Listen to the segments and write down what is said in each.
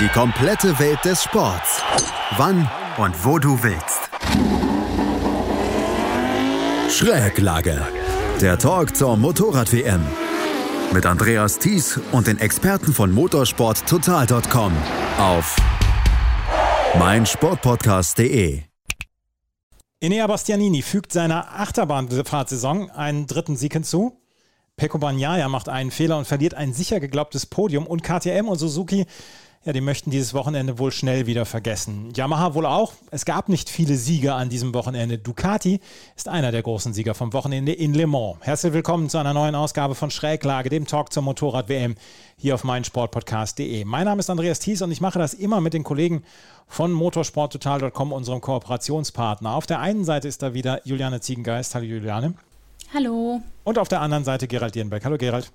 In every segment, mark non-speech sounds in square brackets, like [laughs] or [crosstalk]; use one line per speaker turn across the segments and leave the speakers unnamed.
Die komplette Welt des Sports. Wann und wo du willst. Schräglage. Der Talk zur Motorrad-WM. Mit Andreas Thies und den Experten von motorsporttotal.com auf meinsportpodcast.de.
Enea Bastianini fügt seiner Achterbahnfahrtsaison einen dritten Sieg hinzu. Pecco Bagnaia macht einen Fehler und verliert ein sicher geglaubtes Podium. Und KTM und Suzuki, ja, die möchten dieses Wochenende wohl schnell wieder vergessen. Yamaha wohl auch. Es gab nicht viele Sieger an diesem Wochenende. Ducati ist einer der großen Sieger vom Wochenende in Le Mans. Herzlich willkommen zu einer neuen Ausgabe von Schräglage, dem Talk zur Motorrad-WM hier auf meinsportpodcast.de. Mein Name ist Andreas Thies und ich mache das immer mit den Kollegen von motorsporttotal.com, unserem Kooperationspartner. Auf der einen Seite ist da wieder Juliane Ziegengeist. Hallo Juliane.
Hallo.
Und auf der anderen Seite Gerald Dierenbeck. Hallo Gerald.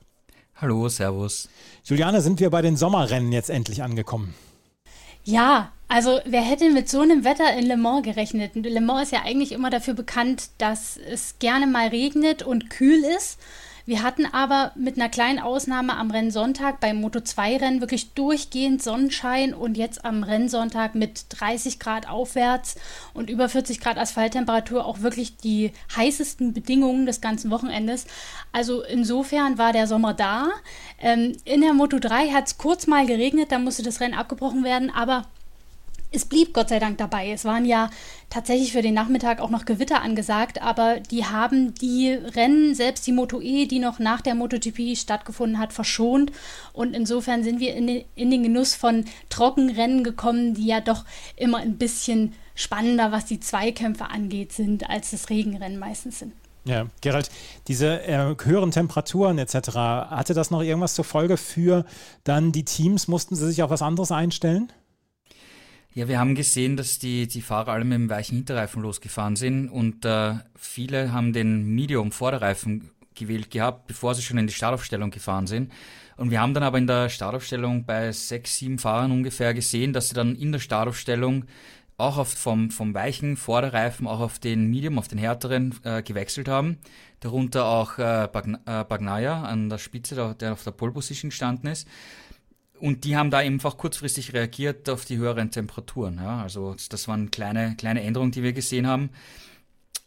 Hallo, Servus.
Juliane, sind wir bei den Sommerrennen jetzt endlich angekommen?
Ja, also wer hätte mit so einem Wetter in Le Mans gerechnet? Le Mans ist ja eigentlich immer dafür bekannt, dass es gerne mal regnet und kühl ist. Wir hatten aber mit einer kleinen Ausnahme am Rennsonntag beim Moto2-Rennen wirklich durchgehend Sonnenschein und jetzt am Rennsonntag mit 30 Grad aufwärts und über 40 Grad Asphalttemperatur auch wirklich die heißesten Bedingungen des ganzen Wochenendes. Also insofern war der Sommer da. Ähm, in der Moto3 hat es kurz mal geregnet, da musste das Rennen abgebrochen werden, aber es blieb Gott sei Dank dabei. Es waren ja tatsächlich für den Nachmittag auch noch Gewitter angesagt, aber die haben die Rennen, selbst die Moto E, die noch nach der MotoGP stattgefunden hat, verschont. Und insofern sind wir in den, Genuss von Trockenrennen gekommen, die ja doch immer ein bisschen spannender, was die Zweikämpfe angeht, sind, als das Regenrennen meistens sind.
Ja, Gerald, diese äh, höheren Temperaturen etc., hatte das noch irgendwas zur Folge für dann die Teams? Mussten sie sich auf was anderes einstellen?
Ja, wir haben gesehen, dass die, die Fahrer alle mit dem weichen Hinterreifen losgefahren sind und äh, viele haben den Medium-Vorderreifen gewählt gehabt, bevor sie schon in die Startaufstellung gefahren sind. Und wir haben dann aber in der Startaufstellung bei sechs, sieben Fahrern ungefähr gesehen, dass sie dann in der Startaufstellung auch auf, vom, vom weichen Vorderreifen auch auf den Medium, auf den härteren äh, gewechselt haben. Darunter auch äh, Bagnaia an der Spitze, der auf der Pole Position gestanden ist. Und die haben da einfach kurzfristig reagiert auf die höheren Temperaturen. Ja? Also das waren kleine, kleine Änderungen, die wir gesehen haben.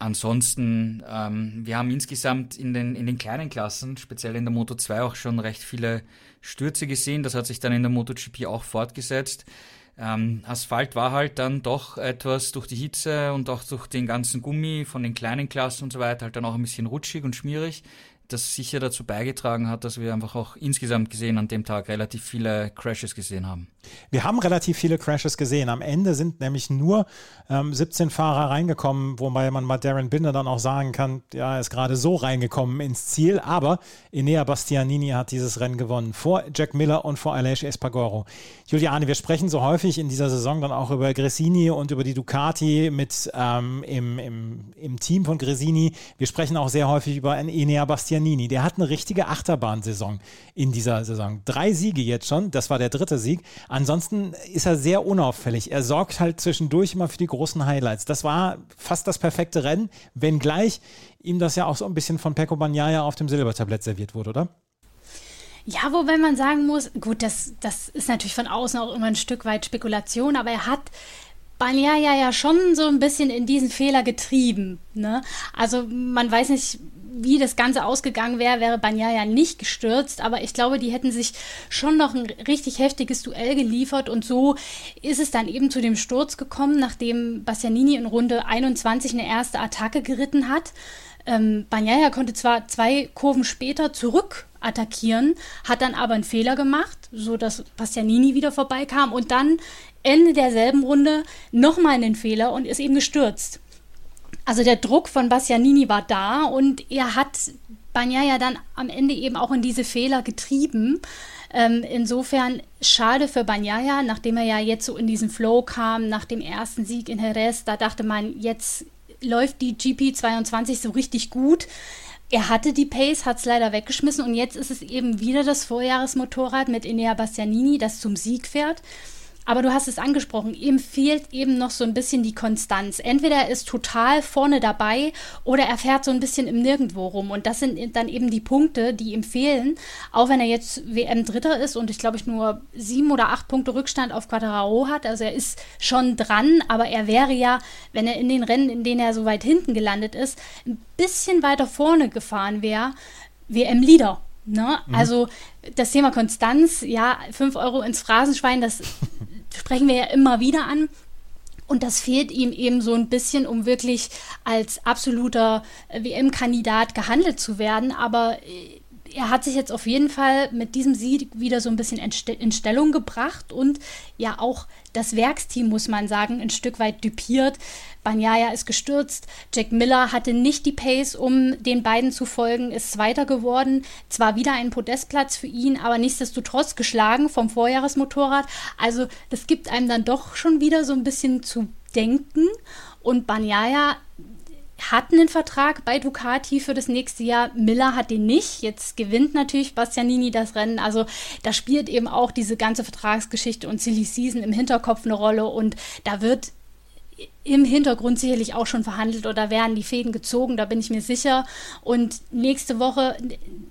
Ansonsten, ähm, wir haben insgesamt in den, in den kleinen Klassen, speziell in der Moto 2, auch schon recht viele Stürze gesehen. Das hat sich dann in der MotoGP auch fortgesetzt. Ähm, Asphalt war halt dann doch etwas durch die Hitze und auch durch den ganzen Gummi von den kleinen Klassen und so weiter halt dann auch ein bisschen rutschig und schmierig das sicher dazu beigetragen hat, dass wir einfach auch insgesamt gesehen an dem Tag relativ viele Crashes gesehen haben.
Wir haben relativ viele Crashes gesehen. Am Ende sind nämlich nur ähm, 17 Fahrer reingekommen, wobei man mal Darren Binder dann auch sagen kann, ja, er ist gerade so reingekommen ins Ziel. Aber Enea Bastianini hat dieses Rennen gewonnen vor Jack Miller und vor Aleix Espargaro. Juliane, wir sprechen so häufig in dieser Saison dann auch über Gresini und über die Ducati mit ähm, im, im, im Team von Gresini. Wir sprechen auch sehr häufig über Enea Bastianini, der hat eine richtige Achterbahnsaison in dieser Saison. Drei Siege jetzt schon, das war der dritte Sieg. Ansonsten ist er sehr unauffällig. Er sorgt halt zwischendurch immer für die großen Highlights. Das war fast das perfekte Rennen, wenngleich ihm das ja auch so ein bisschen von Pecco Bagnaia auf dem Silbertablett serviert wurde, oder?
Ja, wobei man sagen muss, gut, das, das ist natürlich von außen auch immer ein Stück weit Spekulation, aber er hat Bagnaia ja schon so ein bisschen in diesen Fehler getrieben. Ne? Also man weiß nicht, wie das Ganze ausgegangen wäre, wäre Banyaya nicht gestürzt. Aber ich glaube, die hätten sich schon noch ein richtig heftiges Duell geliefert. Und so ist es dann eben zu dem Sturz gekommen, nachdem Bastianini in Runde 21 eine erste Attacke geritten hat. Ähm, Banyaya konnte zwar zwei Kurven später zurück attackieren, hat dann aber einen Fehler gemacht, so dass Bastianini wieder vorbeikam und dann Ende derselben Runde nochmal einen Fehler und ist eben gestürzt. Also der Druck von Bastianini war da und er hat Bagnaia dann am Ende eben auch in diese Fehler getrieben. Ähm, insofern schade für Bagnaia, nachdem er ja jetzt so in diesen Flow kam, nach dem ersten Sieg in Jerez, da dachte man, jetzt läuft die GP22 so richtig gut. Er hatte die Pace, hat es leider weggeschmissen und jetzt ist es eben wieder das Vorjahresmotorrad mit Enea Bastianini, das zum Sieg fährt. Aber du hast es angesprochen, ihm fehlt eben noch so ein bisschen die Konstanz. Entweder er ist total vorne dabei oder er fährt so ein bisschen im Nirgendwo rum. Und das sind dann eben die Punkte, die ihm fehlen. Auch wenn er jetzt WM-Dritter ist und ich glaube ich nur sieben oder acht Punkte Rückstand auf Quadraro hat. Also er ist schon dran, aber er wäre ja, wenn er in den Rennen, in denen er so weit hinten gelandet ist, ein bisschen weiter vorne gefahren wäre, WM-Leader. Ne? Mhm. Also das Thema Konstanz, ja, 5 Euro ins Phrasenschwein, das [laughs] sprechen wir ja immer wieder an. Und das fehlt ihm eben so ein bisschen, um wirklich als absoluter WM-Kandidat gehandelt zu werden. Aber äh, er hat sich jetzt auf jeden Fall mit diesem Sieg wieder so ein bisschen in Stellung gebracht und ja auch das Werksteam, muss man sagen, ein Stück weit düpiert. Banyaya ist gestürzt. Jack Miller hatte nicht die Pace, um den beiden zu folgen, ist Zweiter geworden. Zwar wieder ein Podestplatz für ihn, aber nichtsdestotrotz geschlagen vom Vorjahresmotorrad. Also das gibt einem dann doch schon wieder so ein bisschen zu denken. Und Banyaya hat einen Vertrag bei Ducati für das nächste Jahr. Miller hat den nicht. Jetzt gewinnt natürlich Bastianini das Rennen. Also da spielt eben auch diese ganze Vertragsgeschichte und Silly Season im Hinterkopf eine Rolle. Und da wird im Hintergrund sicherlich auch schon verhandelt oder werden die Fäden gezogen, da bin ich mir sicher. Und nächste Woche,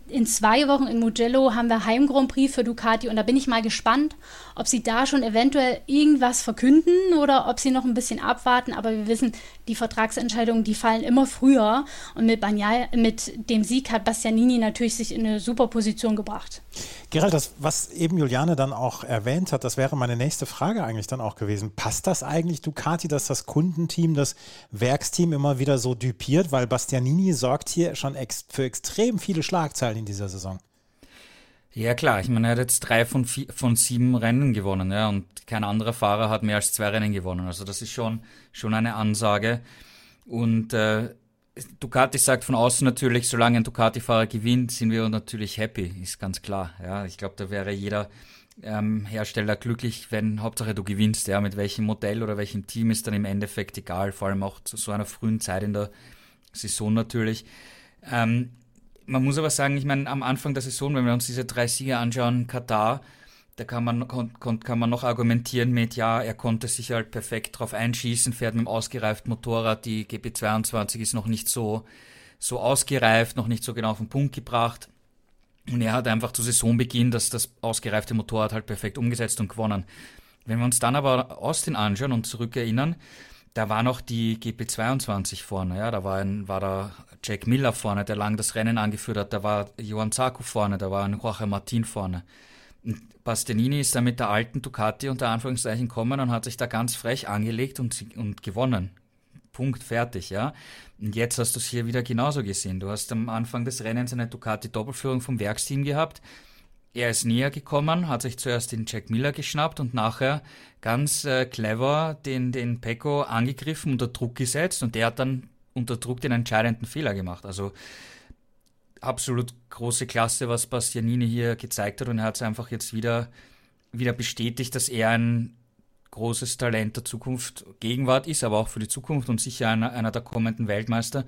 in zwei Wochen in Mugello, haben wir Heim Grand Prix für Ducati und da bin ich mal gespannt, ob sie da schon eventuell irgendwas verkünden oder ob sie noch ein bisschen abwarten. Aber wir wissen, die Vertragsentscheidungen, die fallen immer früher und mit, Banyai, mit dem Sieg hat Bastianini natürlich sich in eine super Position gebracht.
Gerald, das, was eben Juliane dann auch erwähnt hat, das wäre meine nächste Frage eigentlich dann auch gewesen. Passt das eigentlich Ducati, dass das Kundenteam, das Werksteam immer wieder so düpiert? Weil Bastianini sorgt hier schon ex für extrem viele Schlagzeilen in dieser Saison.
Ja klar, ich meine, er hat jetzt drei von, vier, von sieben Rennen gewonnen, ja, und kein anderer Fahrer hat mehr als zwei Rennen gewonnen. Also das ist schon, schon eine Ansage. Und äh, Ducati sagt von außen natürlich, solange ein Ducati-Fahrer gewinnt, sind wir natürlich happy, ist ganz klar. Ja, ich glaube, da wäre jeder ähm, Hersteller glücklich, wenn Hauptsache du gewinnst. Ja, mit welchem Modell oder welchem Team ist dann im Endeffekt egal, vor allem auch zu so einer frühen Zeit in der Saison natürlich. Ähm, man muss aber sagen, ich meine, am Anfang der Saison, wenn wir uns diese drei Siege anschauen, Katar, da kann man, kann man noch argumentieren mit, ja, er konnte sich halt perfekt drauf einschießen, fährt mit einem ausgereiften Motorrad, die GP22 ist noch nicht so, so ausgereift, noch nicht so genau auf den Punkt gebracht. Und er hat einfach zu Saisonbeginn das, das ausgereifte Motorrad halt perfekt umgesetzt und gewonnen. Wenn wir uns dann aber Austin anschauen und zurückerinnern, da war noch die GP22 vorne, ja, da war, ein, war da Jack Miller vorne, der lang das Rennen angeführt hat, da war Johann Zarco vorne, da war ein Jorge Martin vorne. Bastianini ist da mit der alten Ducati unter Anführungszeichen gekommen und hat sich da ganz frech angelegt und, und gewonnen. Punkt, fertig, ja. Und jetzt hast du es hier wieder genauso gesehen. Du hast am Anfang des Rennens eine Ducati-Doppelführung vom Werksteam gehabt. Er ist näher gekommen, hat sich zuerst den Jack Miller geschnappt und nachher ganz äh, clever den, den Pecco angegriffen, unter Druck gesetzt und der hat dann unter Druck den entscheidenden Fehler gemacht. Also absolut große Klasse, was Bastianini hier gezeigt hat und er hat es einfach jetzt wieder, wieder bestätigt, dass er ein großes Talent der Zukunft, Gegenwart ist, aber auch für die Zukunft und sicher einer, einer der kommenden Weltmeister.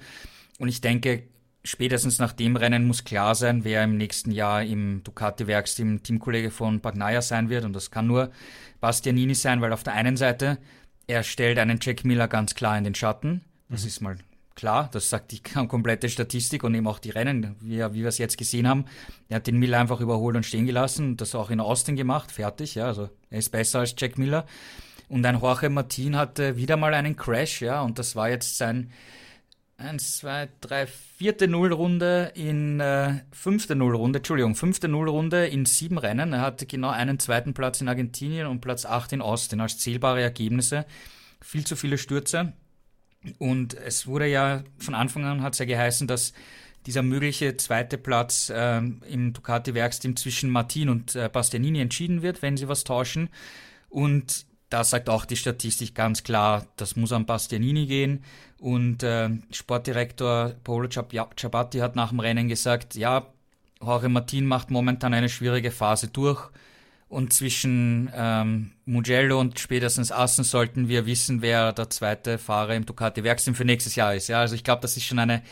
Und ich denke, spätestens nach dem Rennen muss klar sein, wer im nächsten Jahr im Ducati-Werksteam Teamkollege von Bagnaia sein wird. Und das kann nur Bastianini sein, weil auf der einen Seite, er stellt einen Jack Miller ganz klar in den Schatten. Das mhm. ist mal Klar, das sagt die [laughs] komplette Statistik und eben auch die Rennen, wie, wie wir es jetzt gesehen haben. Er hat den Miller einfach überholt und stehen gelassen, das auch in Austin gemacht, fertig, ja, also er ist besser als Jack Miller. Und ein Jorge Martin hatte wieder mal einen Crash, ja, und das war jetzt sein 1, 2, 3, vierte Nullrunde in äh, fünfte Nullrunde, Entschuldigung, fünfte Nullrunde in sieben Rennen. Er hatte genau einen zweiten Platz in Argentinien und Platz 8 in Austin als zählbare Ergebnisse. Viel zu viele Stürze. Und es wurde ja von Anfang an hat es ja geheißen, dass dieser mögliche zweite Platz äh, im Ducati-Werksteam zwischen Martin und äh, Bastianini entschieden wird, wenn sie was tauschen. Und da sagt auch die Statistik ganz klar, das muss an Bastianini gehen. Und äh, Sportdirektor Paolo Ciabatti hat nach dem Rennen gesagt, ja, Jorge Martin macht momentan eine schwierige Phase durch. Und zwischen ähm, Mugello und spätestens Assen sollten wir wissen, wer der zweite Fahrer im Ducati Werksteam für nächstes Jahr ist. Ja, also ich glaube, das ist schon eine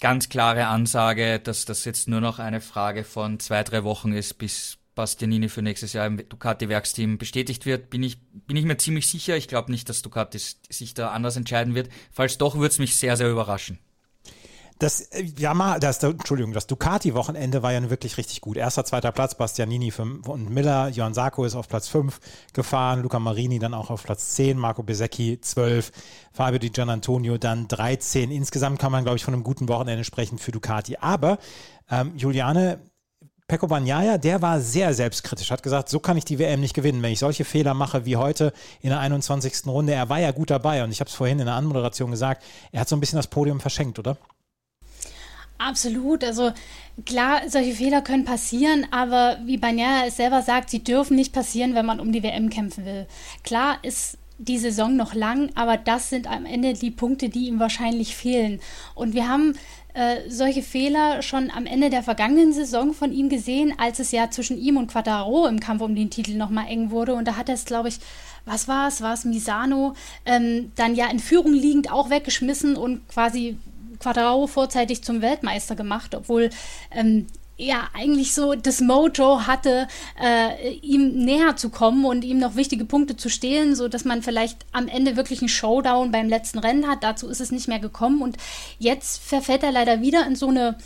ganz klare Ansage, dass das jetzt nur noch eine Frage von zwei, drei Wochen ist, bis, Bastianini für nächstes Jahr im Ducati-Werksteam bestätigt wird, bin ich, bin ich mir ziemlich sicher. Ich glaube nicht, dass Ducati sich da anders entscheiden wird. Falls doch, würde es mich sehr, sehr überraschen.
Das, äh, ja, mal, das, Entschuldigung, das Ducati-Wochenende war ja wirklich richtig gut. Erster, zweiter Platz, Bastianini und Miller, Johann Sarko ist auf Platz 5 gefahren, Luca Marini dann auch auf Platz 10, Marco Besecchi 12, Fabio Di Gianantonio dann 13. Insgesamt kann man, glaube ich, von einem guten Wochenende sprechen für Ducati. Aber ähm, Juliane, Pecco Bagnaia, der war sehr selbstkritisch, hat gesagt, so kann ich die WM nicht gewinnen, wenn ich solche Fehler mache wie heute in der 21. Runde. Er war ja gut dabei und ich habe es vorhin in der Anmoderation gesagt, er hat so ein bisschen das Podium verschenkt, oder?
Absolut. Also klar, solche Fehler können passieren, aber wie Bagnaia es selber sagt, sie dürfen nicht passieren, wenn man um die WM kämpfen will. Klar ist die Saison noch lang, aber das sind am Ende die Punkte, die ihm wahrscheinlich fehlen. Und wir haben äh, solche Fehler schon am Ende der vergangenen Saison von ihm gesehen, als es ja zwischen ihm und Quattaro im Kampf um den Titel nochmal eng wurde. Und da hat er es, glaube ich, was war es? War es Misano? Ähm, dann ja in Führung liegend auch weggeschmissen und quasi Quadrao vorzeitig zum Weltmeister gemacht, obwohl ähm, er eigentlich so das Mojo hatte, äh, ihm näher zu kommen und ihm noch wichtige Punkte zu stehlen, sodass man vielleicht am Ende wirklich einen Showdown beim letzten Rennen hat. Dazu ist es nicht mehr gekommen und jetzt verfällt er leider wieder in so eine,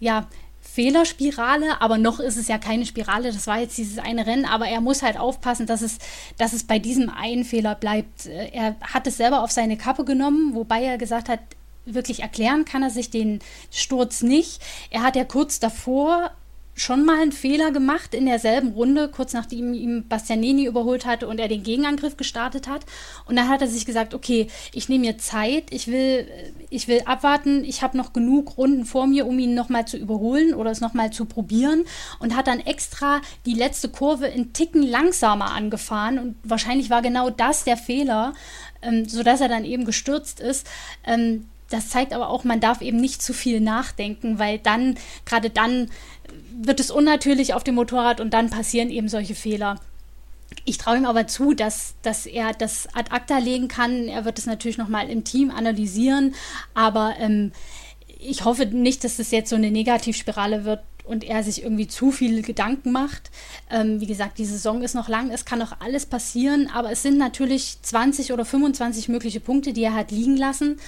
ja, Fehlerspirale, aber noch ist es ja keine Spirale, das war jetzt dieses eine Rennen, aber er muss halt aufpassen, dass es, dass es bei diesem einen Fehler bleibt. Äh, er hat es selber auf seine Kappe genommen, wobei er gesagt hat, wirklich erklären kann er sich den Sturz nicht. Er hat ja kurz davor schon mal einen Fehler gemacht in derselben Runde, kurz nachdem ihm Bastianini überholt hatte und er den Gegenangriff gestartet hat. Und dann hat er sich gesagt, okay, ich nehme mir Zeit, ich will, ich will abwarten, ich habe noch genug Runden vor mir, um ihn nochmal zu überholen oder es nochmal zu probieren und hat dann extra die letzte Kurve in Ticken langsamer angefahren und wahrscheinlich war genau das der Fehler, ähm, sodass er dann eben gestürzt ist. Ähm, das zeigt aber auch, man darf eben nicht zu viel nachdenken, weil dann, gerade dann, wird es unnatürlich auf dem Motorrad und dann passieren eben solche Fehler. Ich traue ihm aber zu, dass, dass er das ad acta legen kann. Er wird es natürlich nochmal im Team analysieren, aber ähm, ich hoffe nicht, dass das jetzt so eine Negativspirale wird, und er sich irgendwie zu viele Gedanken macht. Ähm, wie gesagt, die Saison ist noch lang, es kann noch alles passieren, aber es sind natürlich 20 oder 25 mögliche Punkte, die er hat liegen lassen.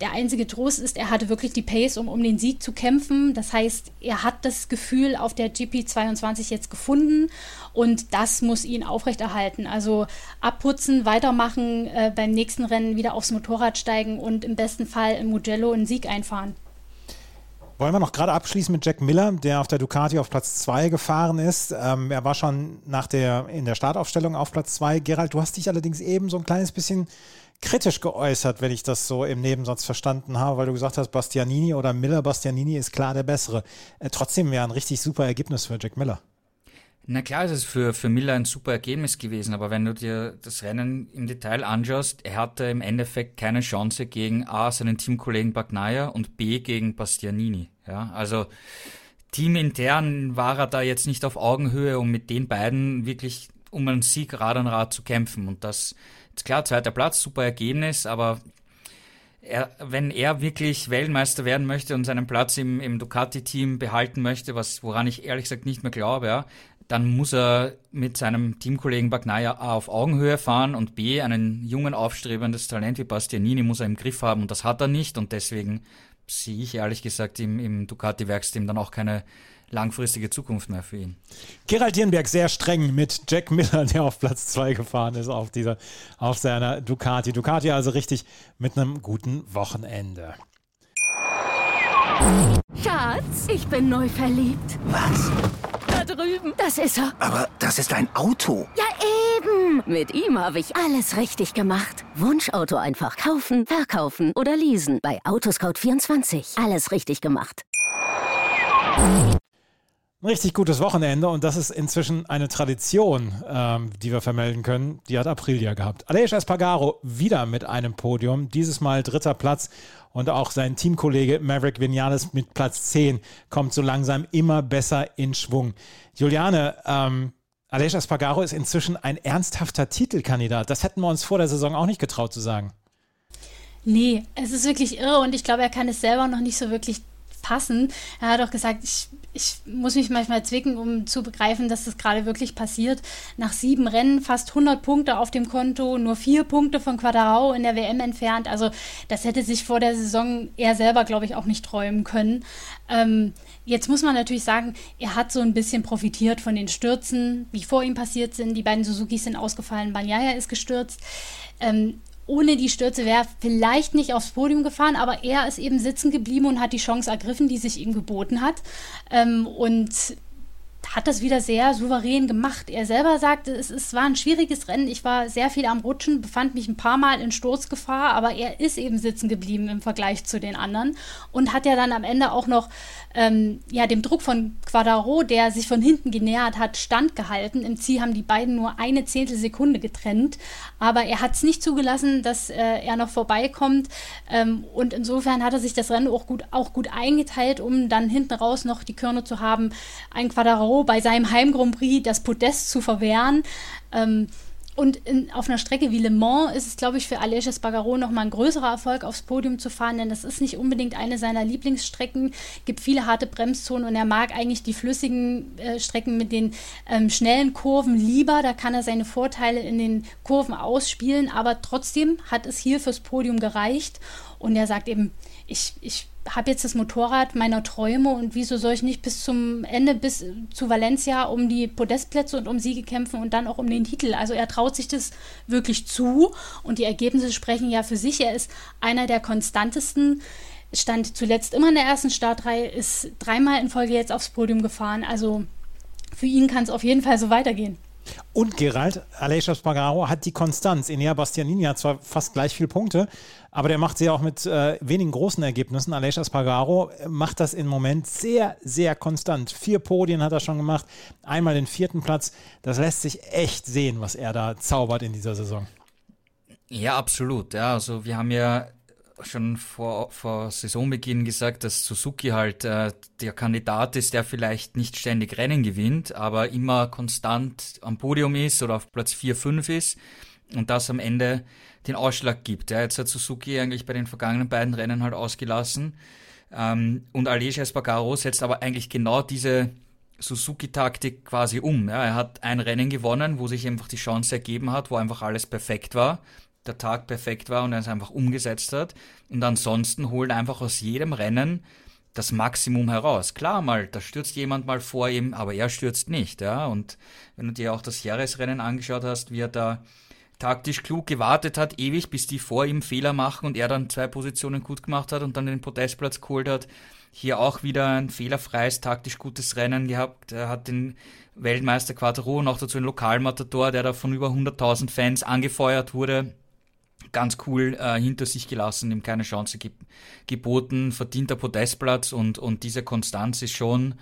Der einzige Trost ist, er hatte wirklich die Pace, um um den Sieg zu kämpfen. Das heißt, er hat das Gefühl auf der GP22 jetzt gefunden und das muss ihn aufrechterhalten. Also abputzen, weitermachen, äh, beim nächsten Rennen wieder aufs Motorrad steigen und im besten Fall im Mugello einen Sieg einfahren.
Wollen wir noch gerade abschließen mit Jack Miller, der auf der Ducati auf Platz 2 gefahren ist. Ähm, er war schon nach der, in der Startaufstellung auf Platz 2. Gerald, du hast dich allerdings eben so ein kleines bisschen kritisch geäußert, wenn ich das so im Nebensatz verstanden habe, weil du gesagt hast, Bastianini oder Miller, Bastianini ist klar der bessere. Äh, trotzdem wäre ein richtig super Ergebnis für Jack Miller.
Na klar ist es für, für Miller ein super Ergebnis gewesen, aber wenn du dir das Rennen im Detail anschaust, er hatte im Endeffekt keine Chance gegen A, seinen Teamkollegen Bagnaia und B, gegen Bastianini. Ja, also teamintern war er da jetzt nicht auf Augenhöhe, um mit den beiden wirklich um einen Sieg Rad an Rad zu kämpfen. Und das ist klar, zweiter Platz, super Ergebnis, aber er, wenn er wirklich Weltmeister werden möchte und seinen Platz im, im Ducati-Team behalten möchte, was, woran ich ehrlich gesagt nicht mehr glaube, ja, dann muss er mit seinem Teamkollegen Bagnaia A auf Augenhöhe fahren und B einen jungen, aufstrebendes Talent wie Bastianini muss er im Griff haben und das hat er nicht und deswegen sehe ich ehrlich gesagt im, im Ducati-Werksteam dann auch keine langfristige Zukunft mehr für ihn.
Gerald Dierenberg sehr streng mit Jack Miller, der auf Platz 2 gefahren ist auf dieser, auf seiner Ducati. Ducati also richtig mit einem guten Wochenende.
Schatz, ich bin neu verliebt.
Was?
Drüben. Das ist er.
Aber das ist ein Auto.
Ja, eben. Mit ihm habe ich alles richtig gemacht. Wunschauto einfach kaufen, verkaufen oder leasen. Bei Autoscout24. Alles richtig gemacht.
Ein richtig gutes Wochenende und das ist inzwischen eine Tradition, ähm, die wir vermelden können. Die hat Aprilia gehabt. Aleix Espargaro wieder mit einem Podium, dieses Mal dritter Platz und auch sein Teamkollege Maverick Vinales mit Platz 10 kommt so langsam immer besser in Schwung. Juliane, ähm, Aleix Espargaro ist inzwischen ein ernsthafter Titelkandidat. Das hätten wir uns vor der Saison auch nicht getraut zu sagen.
Nee, es ist wirklich irre und ich glaube, er kann es selber noch nicht so wirklich passen. Er hat auch gesagt, ich, ich muss mich manchmal zwicken, um zu begreifen, dass das gerade wirklich passiert. Nach sieben Rennen fast 100 Punkte auf dem Konto, nur vier Punkte von Quadrao in der WM entfernt. Also das hätte sich vor der Saison er selber, glaube ich, auch nicht träumen können. Ähm, jetzt muss man natürlich sagen, er hat so ein bisschen profitiert von den Stürzen, wie vor ihm passiert sind. Die beiden Suzukis sind ausgefallen, Banyaya ist gestürzt. Ähm, ohne die Stürze wäre er vielleicht nicht aufs Podium gefahren, aber er ist eben sitzen geblieben und hat die Chance ergriffen, die sich ihm geboten hat. Ähm, und hat das wieder sehr souverän gemacht. Er selber sagte, es, es war ein schwieriges Rennen. Ich war sehr viel am Rutschen, befand mich ein paar Mal in Sturzgefahr, aber er ist eben sitzen geblieben im Vergleich zu den anderen und hat ja dann am Ende auch noch ähm, ja, dem Druck von Quadaro, der sich von hinten genähert hat, standgehalten. Im Ziel haben die beiden nur eine Zehntelsekunde getrennt, aber er hat es nicht zugelassen, dass äh, er noch vorbeikommt ähm, und insofern hat er sich das Rennen auch gut, auch gut eingeteilt, um dann hinten raus noch die Körner zu haben, ein Quadaro bei seinem Heim Grand Prix das Podest zu verwehren. Ähm, und in, auf einer Strecke wie Le Mans ist es, glaube ich, für Aleix Espargaro nochmal ein größerer Erfolg, aufs Podium zu fahren, denn das ist nicht unbedingt eine seiner Lieblingsstrecken. gibt viele harte Bremszonen und er mag eigentlich die flüssigen äh, Strecken mit den ähm, schnellen Kurven lieber. Da kann er seine Vorteile in den Kurven ausspielen, aber trotzdem hat es hier fürs Podium gereicht. Und er sagt eben, ich, ich habe jetzt das Motorrad meiner Träume und wieso soll ich nicht bis zum Ende, bis zu Valencia um die Podestplätze und um Siege kämpfen und dann auch um den Titel. Also er traut sich das wirklich zu und die Ergebnisse sprechen ja für sich. Er ist einer der konstantesten, stand zuletzt immer in der ersten Startreihe, ist dreimal in Folge jetzt aufs Podium gefahren. Also für ihn kann es auf jeden Fall so weitergehen.
Und Gerald, Aleix Spargaro hat die Konstanz. Enea Bastianini hat zwar fast gleich viele Punkte, aber der macht sie auch mit äh, wenigen großen Ergebnissen. Aleix Spargaro macht das im Moment sehr, sehr konstant. Vier Podien hat er schon gemacht, einmal den vierten Platz. Das lässt sich echt sehen, was er da zaubert in dieser Saison.
Ja, absolut. Ja, also wir haben ja schon vor, vor Saisonbeginn gesagt, dass Suzuki halt äh, der Kandidat ist, der vielleicht nicht ständig Rennen gewinnt, aber immer konstant am Podium ist oder auf Platz 4, 5 ist und das am Ende den Ausschlag gibt. Ja, jetzt hat Suzuki eigentlich bei den vergangenen beiden Rennen halt ausgelassen ähm, und Aleix Espargaro setzt aber eigentlich genau diese Suzuki-Taktik quasi um. Ja, er hat ein Rennen gewonnen, wo sich einfach die Chance ergeben hat, wo einfach alles perfekt war der Tag perfekt war und er es einfach umgesetzt hat. Und ansonsten holt einfach aus jedem Rennen das Maximum heraus. Klar mal, da stürzt jemand mal vor ihm, aber er stürzt nicht, ja. Und wenn du dir auch das Jahresrennen angeschaut hast, wie er da taktisch klug gewartet hat, ewig, bis die vor ihm Fehler machen und er dann zwei Positionen gut gemacht hat und dann den Podestplatz geholt hat. Hier auch wieder ein fehlerfreies, taktisch gutes Rennen gehabt. Er hat den Weltmeister Quattro noch dazu einen Lokalmatador, der da von über 100.000 Fans angefeuert wurde ganz cool äh, hinter sich gelassen, ihm keine Chance ge geboten, verdienter Podestplatz und, und diese Konstanz ist schon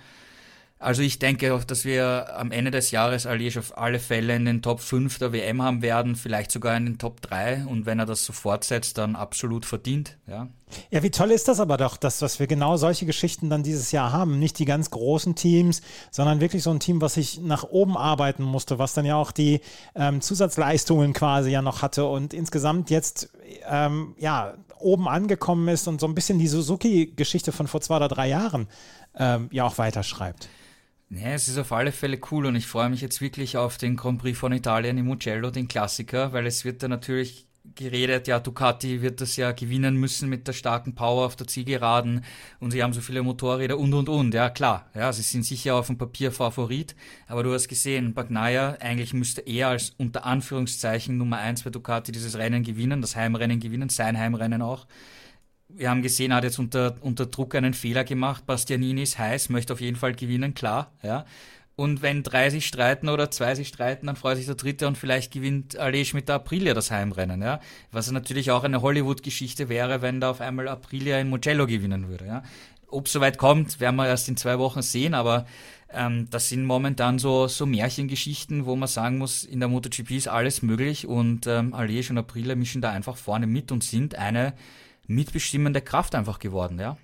also ich denke auch, dass wir am Ende des Jahres Alish auf alle Fälle in den Top 5 der WM haben werden, vielleicht sogar in den Top 3 und wenn er das so fortsetzt, dann absolut verdient. Ja.
ja, wie toll ist das aber doch, dass, dass wir genau solche Geschichten dann dieses Jahr haben. Nicht die ganz großen Teams, sondern wirklich so ein Team, was sich nach oben arbeiten musste, was dann ja auch die ähm, Zusatzleistungen quasi ja noch hatte und insgesamt jetzt ähm, ja oben angekommen ist und so ein bisschen die Suzuki-Geschichte von vor zwei oder drei Jahren ähm, ja auch weiterschreibt.
Ja, es ist auf alle Fälle cool und ich freue mich jetzt wirklich auf den Grand Prix von Italien im Mugello, den Klassiker, weil es wird da natürlich geredet, ja, Ducati wird das ja gewinnen müssen mit der starken Power auf der Zielgeraden und sie haben so viele Motorräder und und und. Ja, klar, ja, sie sind sicher auf dem Papier Favorit, aber du hast gesehen, Bagnaia eigentlich müsste er als unter Anführungszeichen Nummer eins bei Ducati dieses Rennen gewinnen, das Heimrennen gewinnen, sein Heimrennen auch wir haben gesehen, er hat jetzt unter, unter Druck einen Fehler gemacht. Bastianini ist heiß, möchte auf jeden Fall gewinnen, klar, ja. Und wenn drei sich streiten oder zwei sich streiten, dann freut sich der dritte und vielleicht gewinnt Alej mit der Aprilia das Heimrennen, ja. Was natürlich auch eine Hollywood-Geschichte wäre, wenn da auf einmal Aprilia in Mugello gewinnen würde, ja. Ob es soweit kommt, werden wir erst in zwei Wochen sehen, aber ähm, das sind momentan so, so Märchengeschichten, wo man sagen muss, in der MotoGP ist alles möglich und ähm, Alej und Aprilia mischen da einfach vorne mit und sind eine mitbestimmende Kraft einfach geworden, ja.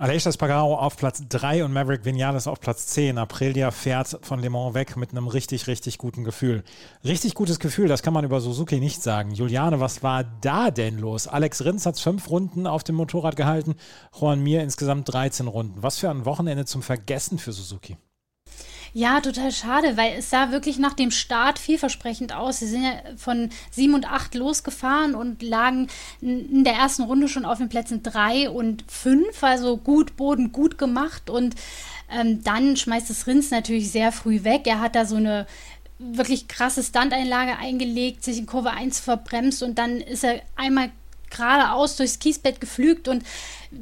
Aleix Espargaro auf Platz 3 und Maverick Vinales auf Platz 10. Aprilia fährt von Le Mans weg mit einem richtig, richtig guten Gefühl. Richtig gutes Gefühl, das kann man über Suzuki nicht sagen. Juliane, was war da denn los? Alex Rins hat fünf Runden auf dem Motorrad gehalten, Juan Mir insgesamt 13 Runden. Was für ein Wochenende zum Vergessen für Suzuki.
Ja, total schade, weil es sah wirklich nach dem Start vielversprechend aus. Sie sind ja von 7 und 8 losgefahren und lagen in der ersten Runde schon auf den Plätzen 3 und 5, also gut Boden, gut gemacht. Und ähm, dann schmeißt das Rins natürlich sehr früh weg. Er hat da so eine wirklich krasse Standeinlage eingelegt, sich in Kurve 1 verbremst und dann ist er einmal geradeaus durchs Kiesbett geflügt und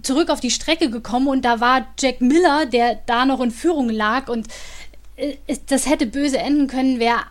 zurück auf die Strecke gekommen und da war Jack Miller, der da noch in Führung lag und das hätte böse enden können, wäre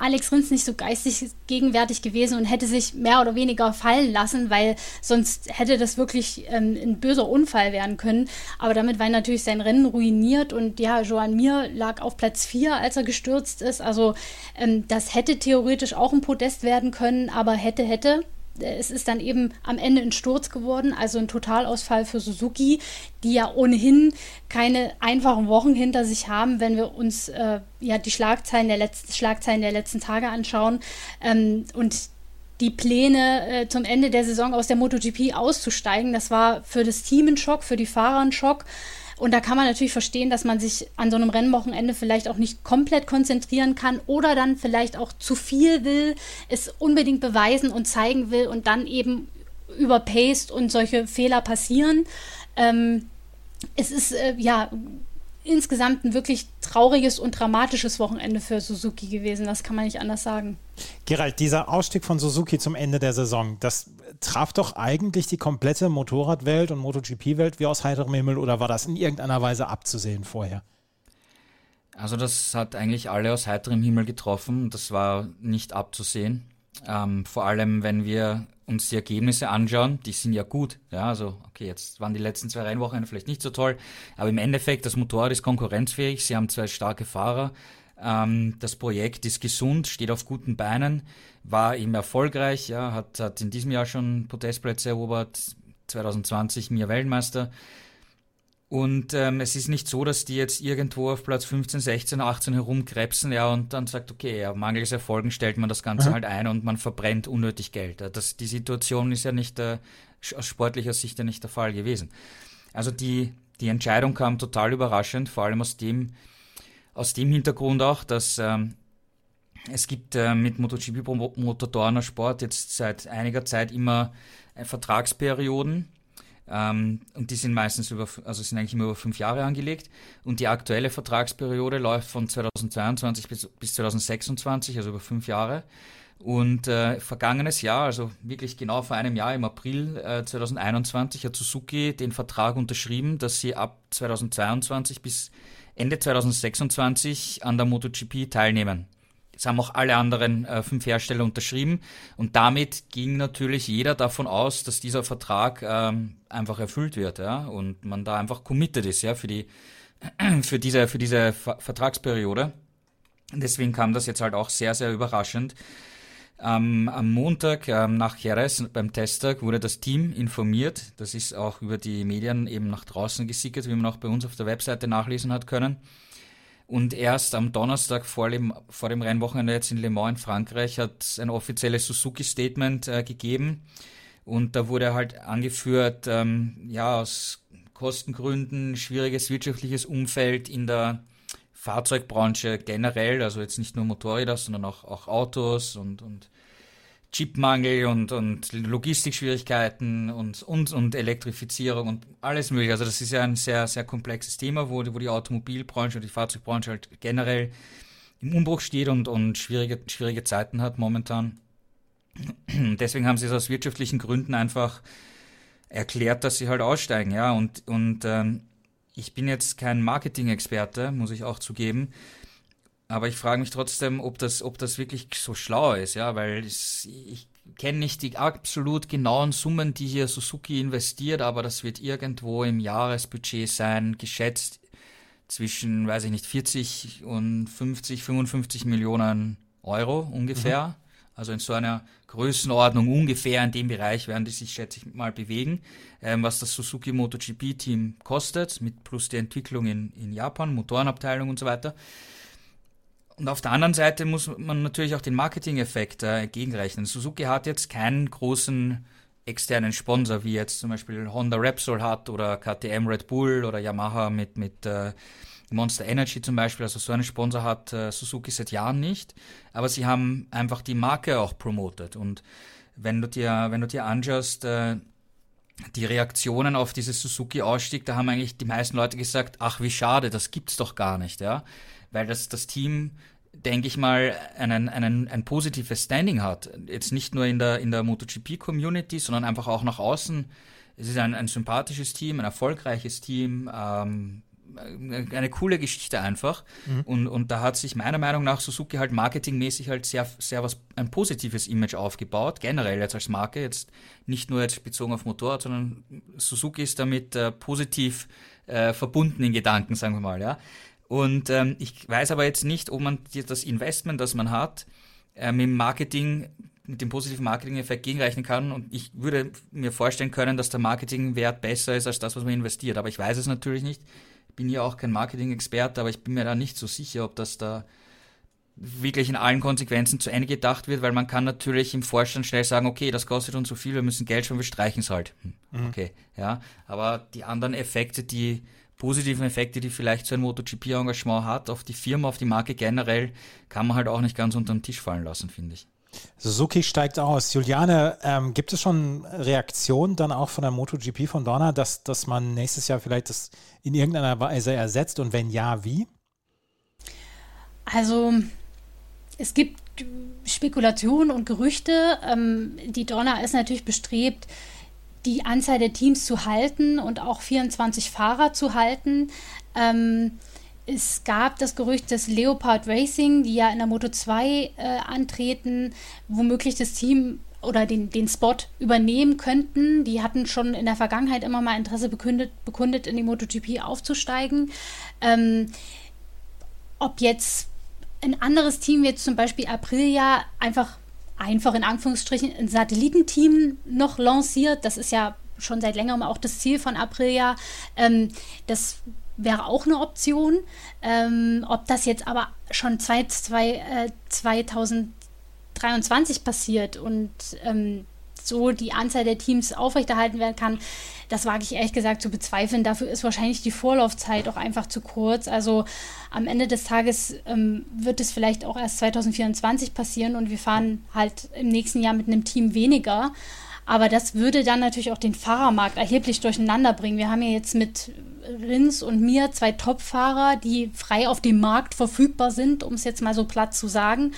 Alex Rins nicht so geistig gegenwärtig gewesen und hätte sich mehr oder weniger fallen lassen, weil sonst hätte das wirklich ähm, ein böser Unfall werden können. Aber damit war natürlich sein Rennen ruiniert und ja, Joan Mir lag auf Platz 4, als er gestürzt ist. Also ähm, das hätte theoretisch auch ein Podest werden können, aber hätte, hätte es ist dann eben am Ende ein Sturz geworden, also ein Totalausfall für Suzuki, die ja ohnehin keine einfachen Wochen hinter sich haben, wenn wir uns äh, ja die Schlagzeilen der letzten Schlagzeilen der letzten Tage anschauen ähm, und die Pläne äh, zum Ende der Saison aus der MotoGP auszusteigen. Das war für das Team ein Schock, für die Fahrer ein Schock. Und da kann man natürlich verstehen, dass man sich an so einem Rennwochenende vielleicht auch nicht komplett konzentrieren kann oder dann vielleicht auch zu viel will, es unbedingt beweisen und zeigen will und dann eben überpaced und solche Fehler passieren. Ähm, es ist äh, ja insgesamt ein wirklich trauriges und dramatisches Wochenende für Suzuki gewesen. Das kann man nicht anders sagen.
Gerald, dieser Ausstieg von Suzuki zum Ende der Saison, das traf doch eigentlich die komplette Motorradwelt und MotoGP-Welt wie aus heiterem Himmel oder war das in irgendeiner Weise abzusehen vorher?
Also das hat eigentlich alle aus heiterem Himmel getroffen. Das war nicht abzusehen. Ähm, vor allem, wenn wir uns die Ergebnisse anschauen, die sind ja gut. Ja, also, okay, jetzt waren die letzten zwei Rennwochen vielleicht nicht so toll, aber im Endeffekt, das Motorrad ist konkurrenzfähig, sie haben zwei starke Fahrer, das Projekt ist gesund, steht auf guten Beinen, war eben erfolgreich, ja, hat, hat in diesem Jahr schon Podestplätze erobert, 2020 mir Weltmeister. Und ähm, es ist nicht so, dass die jetzt irgendwo auf Platz 15, 16, 18 herumkrebsen, ja, und dann sagt, okay, ja, mangels Erfolgen stellt man das Ganze mhm. halt ein und man verbrennt unnötig Geld. Das, die Situation ist ja nicht äh, aus sportlicher Sicht ja nicht der Fall gewesen. Also die, die Entscheidung kam total überraschend, vor allem aus dem, aus dem Hintergrund auch, dass ähm, es gibt äh, mit MotoGP Motortorner Sport jetzt seit einiger Zeit immer äh, Vertragsperioden ähm, und die sind meistens über, also sind eigentlich immer über fünf Jahre angelegt. Und die aktuelle Vertragsperiode läuft von 2022 bis, bis 2026, also über fünf Jahre. Und äh, vergangenes Jahr, also wirklich genau vor einem Jahr im April äh, 2021, hat Suzuki den Vertrag unterschrieben, dass sie ab 2022 bis Ende 2026 an der MotoGP teilnehmen. Das haben auch alle anderen äh, fünf Hersteller unterschrieben. Und damit ging natürlich jeder davon aus, dass dieser Vertrag ähm, einfach erfüllt wird, ja, und man da einfach committed ist, ja, für die, [clears throat] für diese, für diese Ver Vertragsperiode. Deswegen kam das jetzt halt auch sehr, sehr überraschend. Ähm, am Montag ähm, nach Jerez beim Testtag wurde das Team informiert. Das ist auch über die Medien eben nach draußen gesickert, wie man auch bei uns auf der Webseite nachlesen hat können. Und erst am Donnerstag vor dem, vor dem Rennwochenende jetzt in Le Mans in Frankreich hat es ein offizielles Suzuki-Statement äh, gegeben. Und da wurde halt angeführt, ähm, ja, aus Kostengründen, schwieriges wirtschaftliches Umfeld in der Fahrzeugbranche generell, also jetzt nicht nur Motorräder, sondern auch, auch Autos und, und Chipmangel und, und Logistikschwierigkeiten und, und, und Elektrifizierung und alles mögliche. Also das ist ja ein sehr, sehr komplexes Thema, wo, wo die Automobilbranche und die Fahrzeugbranche halt generell im Umbruch steht und, und schwierige, schwierige Zeiten hat momentan. Deswegen haben sie es aus wirtschaftlichen Gründen einfach erklärt, dass sie halt aussteigen, ja. Und, und ähm, ich bin jetzt kein Marketing-Experte, muss ich auch zugeben. Aber ich frage mich trotzdem, ob das, ob das wirklich so schlau ist, ja, weil es, ich kenne nicht die absolut genauen Summen, die hier Suzuki investiert, aber das wird irgendwo im Jahresbudget sein, geschätzt zwischen, weiß ich nicht, 40 und 50, 55 Millionen Euro ungefähr. Mhm. Also in so einer Größenordnung ungefähr in dem Bereich werden die sich, schätze ich mal, bewegen. Ähm, was das Suzuki MotoGP-Team kostet, mit plus die Entwicklung in, in Japan, Motorenabteilung und so weiter. Und auf der anderen Seite muss man natürlich auch den Marketing-Effekt äh, gegenrechnen. Suzuki hat jetzt keinen großen externen Sponsor, wie jetzt zum Beispiel Honda Repsol hat oder KTM Red Bull oder Yamaha mit, mit äh, Monster Energy zum Beispiel. Also so einen Sponsor hat äh, Suzuki seit Jahren nicht. Aber sie haben einfach die Marke auch promotet. Und wenn du dir, wenn du dir anschaust, äh, die Reaktionen auf dieses Suzuki-Ausstieg, da haben eigentlich die meisten Leute gesagt, ach wie schade, das gibt's doch gar nicht, ja weil das, das Team denke ich mal, einen, einen, ein positives Standing hat. Jetzt nicht nur in der, in der MotoGP-Community, sondern einfach auch nach außen. Es ist ein, ein sympathisches Team, ein erfolgreiches Team, ähm, eine coole Geschichte einfach. Mhm. Und, und da hat sich meiner Meinung nach Suzuki halt marketingmäßig halt sehr, sehr was, ein positives Image aufgebaut, generell jetzt als Marke, jetzt nicht nur jetzt bezogen auf Motorrad, sondern Suzuki ist damit äh, positiv äh, verbunden in Gedanken, sagen wir mal, ja. Und ähm, ich weiß aber jetzt nicht, ob man das Investment, das man hat, äh, mit dem Marketing, mit dem positiven Marketing-Effekt gegenrechnen kann. Und ich würde mir vorstellen können, dass der Marketingwert besser ist als das, was man investiert. Aber ich weiß es natürlich nicht. Ich bin ja auch kein Marketing-Experte, aber ich bin mir da nicht so sicher, ob das da wirklich in allen Konsequenzen zu Ende gedacht wird, weil man kann natürlich im Vorstand schnell sagen, okay, das kostet uns so viel, wir müssen Geld schon, wir streichen es halt. Hm, mhm. Okay, ja. Aber die anderen Effekte, die positiven Effekte, die vielleicht so ein MotoGP-Engagement hat, auf die Firma, auf die Marke generell, kann man halt auch nicht ganz unter den Tisch fallen lassen, finde ich.
Suzuki steigt aus. Juliane, ähm, gibt es schon Reaktionen dann auch von der MotoGP von Dorna, dass, dass man nächstes Jahr vielleicht das in irgendeiner Weise ersetzt und wenn ja, wie?
Also es gibt Spekulationen und Gerüchte. Ähm, die Dorna ist natürlich bestrebt, die Anzahl der Teams zu halten und auch 24 Fahrer zu halten. Ähm, es gab das Gerücht, dass Leopard Racing, die ja in der Moto 2 äh, antreten, womöglich das Team oder den, den Spot übernehmen könnten. Die hatten schon in der Vergangenheit immer mal Interesse bekundet, bekundet in die MotoGP aufzusteigen. Ähm, ob jetzt ein anderes Team, jetzt zum Beispiel Aprilia, einfach einfach in Anführungsstrichen ein Satellitenteam noch lanciert. Das ist ja schon seit längerem auch das Ziel von Aprilia. Ähm, das wäre auch eine Option. Ähm, ob das jetzt aber schon zwei, zwei, äh, 2023 passiert und ähm, so die Anzahl der Teams aufrechterhalten werden kann, das wage ich ehrlich gesagt zu bezweifeln. Dafür ist wahrscheinlich die Vorlaufzeit auch einfach zu kurz. Also am Ende des Tages ähm, wird es vielleicht auch erst 2024 passieren und wir fahren halt im nächsten Jahr mit einem Team weniger. Aber das würde dann natürlich auch den Fahrermarkt erheblich durcheinander bringen. Wir haben ja jetzt mit Rins und mir zwei Top-Fahrer, die frei auf dem Markt verfügbar sind, um es jetzt mal so platt zu sagen.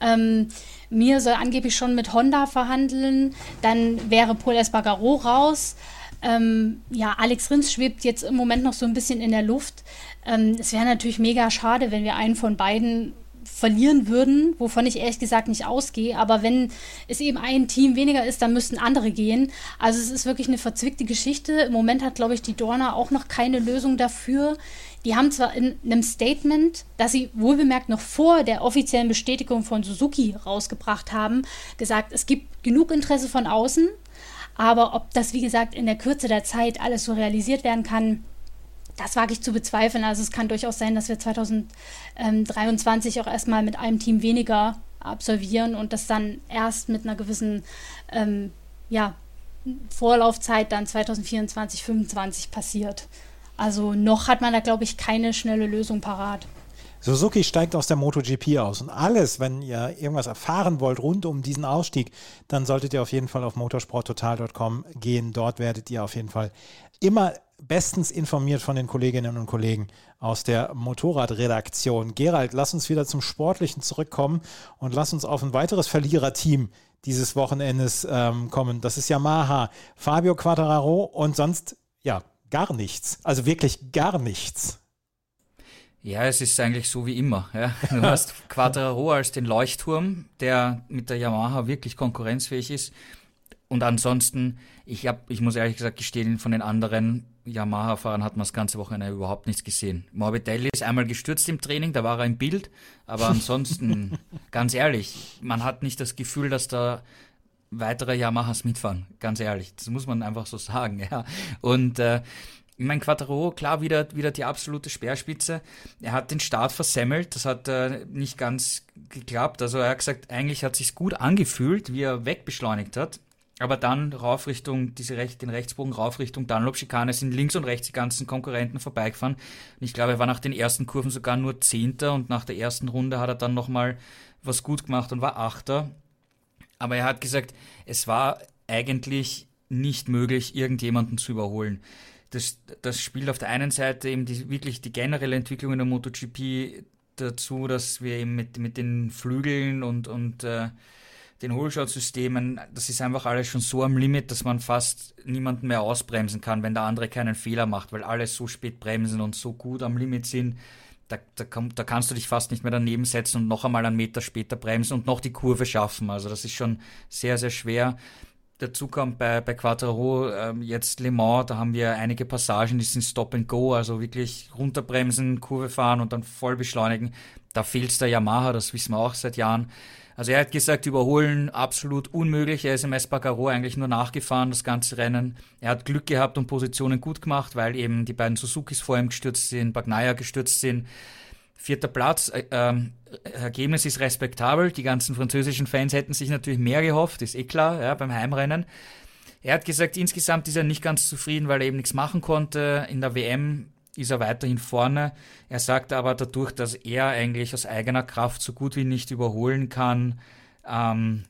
Ähm, mir soll angeblich schon mit Honda verhandeln. Dann wäre Paul Espargaro raus. Ähm, ja, Alex Rins schwebt jetzt im Moment noch so ein bisschen in der Luft. Ähm, es wäre natürlich mega schade, wenn wir einen von beiden verlieren würden, wovon ich ehrlich gesagt nicht ausgehe. Aber wenn es eben ein Team weniger ist, dann müssten andere gehen. Also es ist wirklich eine verzwickte Geschichte. Im Moment hat, glaube ich, die Dorna auch noch keine Lösung dafür. Die haben zwar in einem Statement, das sie wohlbemerkt noch vor der offiziellen Bestätigung von Suzuki rausgebracht haben, gesagt, es gibt genug Interesse von außen, aber ob das, wie gesagt, in der Kürze der Zeit alles so realisiert werden kann, das wage ich zu bezweifeln. Also es kann durchaus sein, dass wir 2023 auch erstmal mit einem Team weniger absolvieren und das dann erst mit einer gewissen ähm, ja, Vorlaufzeit dann 2024, 2025 passiert. Also noch hat man da, glaube ich, keine schnelle Lösung parat.
Suzuki steigt aus der MotoGP aus. Und alles, wenn ihr irgendwas erfahren wollt rund um diesen Ausstieg, dann solltet ihr auf jeden Fall auf motorsporttotal.com gehen. Dort werdet ihr auf jeden Fall immer bestens informiert von den Kolleginnen und Kollegen aus der Motorradredaktion. Gerald, lass uns wieder zum Sportlichen zurückkommen und lass uns auf ein weiteres Verliererteam dieses Wochenendes ähm, kommen. Das ist Yamaha, Fabio Quattararo und sonst ja gar nichts. Also wirklich gar nichts.
Ja, es ist eigentlich so wie immer. Ja. Du hast [laughs] Quadraro als den Leuchtturm, der mit der Yamaha wirklich konkurrenzfähig ist. Und ansonsten, ich, hab, ich muss ehrlich gesagt gestehen, von den anderen Yamaha-Fahrern hat man das ganze Wochenende überhaupt nichts gesehen. Morbidelli ist einmal gestürzt im Training, da war er im Bild, aber ansonsten, [laughs] ganz ehrlich, man hat nicht das Gefühl, dass da weitere Yamahas mitfahren, ganz ehrlich. Das muss man einfach so sagen, ja. Und äh, ich meine, Quattro, klar, wieder, wieder die absolute Speerspitze. Er hat den Start versemmelt, das hat äh, nicht ganz geklappt. Also er hat gesagt, eigentlich hat sich gut angefühlt, wie er wegbeschleunigt hat. Aber dann rauf Richtung, diese Recht, den Rechtsbogen rauf Richtung Dunlop-Schikane sind links und rechts die ganzen Konkurrenten vorbeigefahren. Und ich glaube, er war nach den ersten Kurven sogar nur Zehnter und nach der ersten Runde hat er dann nochmal was gut gemacht und war Achter. Aber er hat gesagt, es war eigentlich nicht möglich, irgendjemanden zu überholen. Das, das spielt auf der einen Seite eben die, wirklich die generelle Entwicklung in der MotoGP dazu, dass wir eben mit, mit den Flügeln und, und äh, den Hohlschaltsystemen, das ist einfach alles schon so am Limit, dass man fast niemanden mehr ausbremsen kann, wenn der andere keinen Fehler macht, weil alle so spät bremsen und so gut am Limit sind, da, da, da, kannst du dich fast nicht mehr daneben setzen und noch einmal einen Meter später bremsen und noch die Kurve schaffen. Also das ist schon sehr, sehr schwer. Dazu kommt bei, bei Quattro ähm, jetzt Le Mans, da haben wir einige Passagen, die sind Stop and Go, also wirklich runterbremsen, Kurve fahren und dann voll beschleunigen. Da fehlt der Yamaha, das wissen wir auch seit Jahren. Also er hat gesagt, überholen absolut unmöglich. Er ist im Espargaro eigentlich nur nachgefahren, das ganze Rennen. Er hat Glück gehabt und Positionen gut gemacht, weil eben die beiden Suzukis vor ihm gestürzt sind, Bagnaia gestürzt sind. Vierter Platz, äh, äh, Ergebnis ist respektabel. Die ganzen französischen Fans hätten sich natürlich mehr gehofft, ist eh klar, ja, beim Heimrennen. Er hat gesagt, insgesamt ist er nicht ganz zufrieden, weil er eben nichts machen konnte. In der WM ist er weiterhin vorne. Er sagt aber dadurch, dass er eigentlich aus eigener Kraft so gut wie nicht überholen kann, ähm,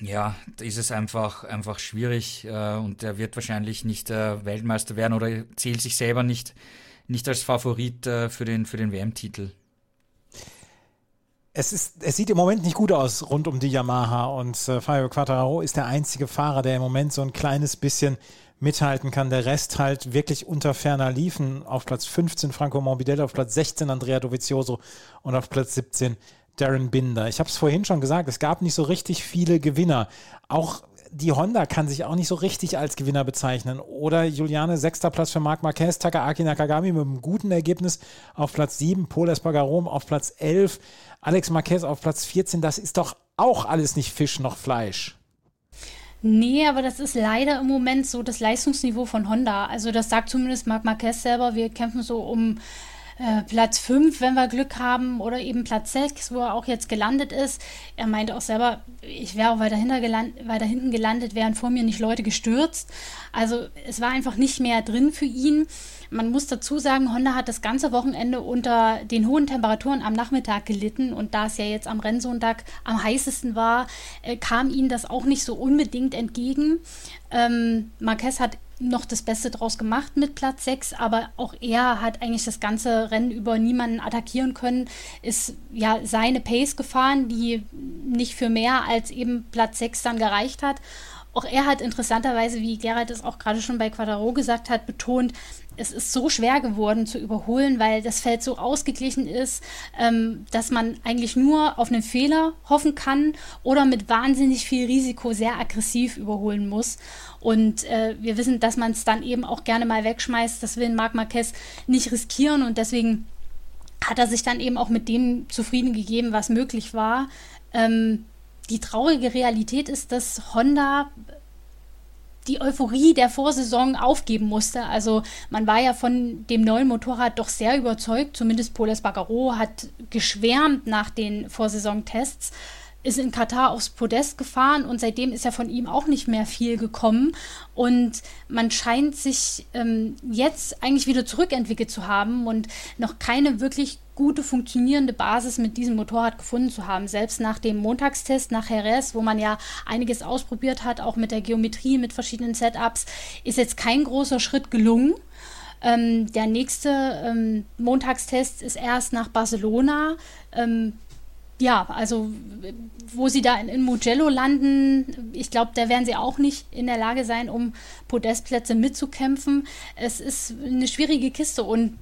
ja, ist es einfach, einfach schwierig äh, und er wird wahrscheinlich nicht äh, Weltmeister werden oder zählt sich selber nicht, nicht als Favorit äh, für den, für den WM-Titel.
Es, ist, es sieht im Moment nicht gut aus rund um die Yamaha und äh, Fabio Quattararo ist der einzige Fahrer, der im Moment so ein kleines bisschen mithalten kann. Der Rest halt wirklich unter ferner liefen. Auf Platz 15 Franco Morbidelli, auf Platz 16 Andrea Dovizioso und auf Platz 17 Darren Binder. Ich habe es vorhin schon gesagt, es gab nicht so richtig viele Gewinner. Auch die Honda kann sich auch nicht so richtig als Gewinner bezeichnen. Oder Juliane, sechster Platz für Marc Marquez, Takaaki Nakagami mit einem guten Ergebnis auf Platz 7, Paul Espargaro auf Platz 11, Alex Marquez auf Platz 14. Das ist doch auch alles nicht Fisch noch Fleisch.
Nee, aber das ist leider im Moment so das Leistungsniveau von Honda. Also das sagt zumindest Marc Marquez selber. Wir kämpfen so um äh, Platz 5, wenn wir Glück haben, oder eben Platz 6, wo er auch jetzt gelandet ist. Er meinte auch selber, ich wäre auch weiter, gelandet, weiter hinten gelandet, wären vor mir nicht Leute gestürzt. Also es war einfach nicht mehr drin für ihn. Man muss dazu sagen, Honda hat das ganze Wochenende unter den hohen Temperaturen am Nachmittag gelitten und da es ja jetzt am Rennsonntag am heißesten war, äh, kam ihnen das auch nicht so unbedingt entgegen. Ähm, Marquez hat noch das Beste draus gemacht mit Platz 6, aber auch er hat eigentlich das ganze Rennen über niemanden attackieren können, ist ja seine Pace gefahren, die nicht für mehr als eben Platz 6 dann gereicht hat. Auch er hat interessanterweise, wie Gerald es auch gerade schon bei Quadaro gesagt hat, betont, es ist so schwer geworden zu überholen, weil das Feld so ausgeglichen ist, ähm, dass man eigentlich nur auf einen Fehler hoffen kann oder mit wahnsinnig viel Risiko sehr aggressiv überholen muss. Und äh, wir wissen, dass man es dann eben auch gerne mal wegschmeißt. Das will Marc Marquez nicht riskieren und deswegen hat er sich dann eben auch mit dem zufrieden gegeben, was möglich war. Ähm, die traurige Realität ist, dass Honda die Euphorie der Vorsaison aufgeben musste. Also man war ja von dem neuen Motorrad doch sehr überzeugt, zumindest Paul Espargaro hat geschwärmt nach den Vorsaisontests ist in Katar aufs Podest gefahren und seitdem ist ja von ihm auch nicht mehr viel gekommen. Und man scheint sich ähm, jetzt eigentlich wieder zurückentwickelt zu haben und noch keine wirklich gute funktionierende Basis mit diesem Motorrad gefunden zu haben. Selbst nach dem Montagstest nach Jerez, wo man ja einiges ausprobiert hat, auch mit der Geometrie, mit verschiedenen Setups, ist jetzt kein großer Schritt gelungen. Ähm, der nächste ähm, Montagstest ist erst nach Barcelona. Ähm, ja, also wo sie da in, in Mugello landen, ich glaube, da werden sie auch nicht in der Lage sein, um Podestplätze mitzukämpfen. Es ist eine schwierige Kiste und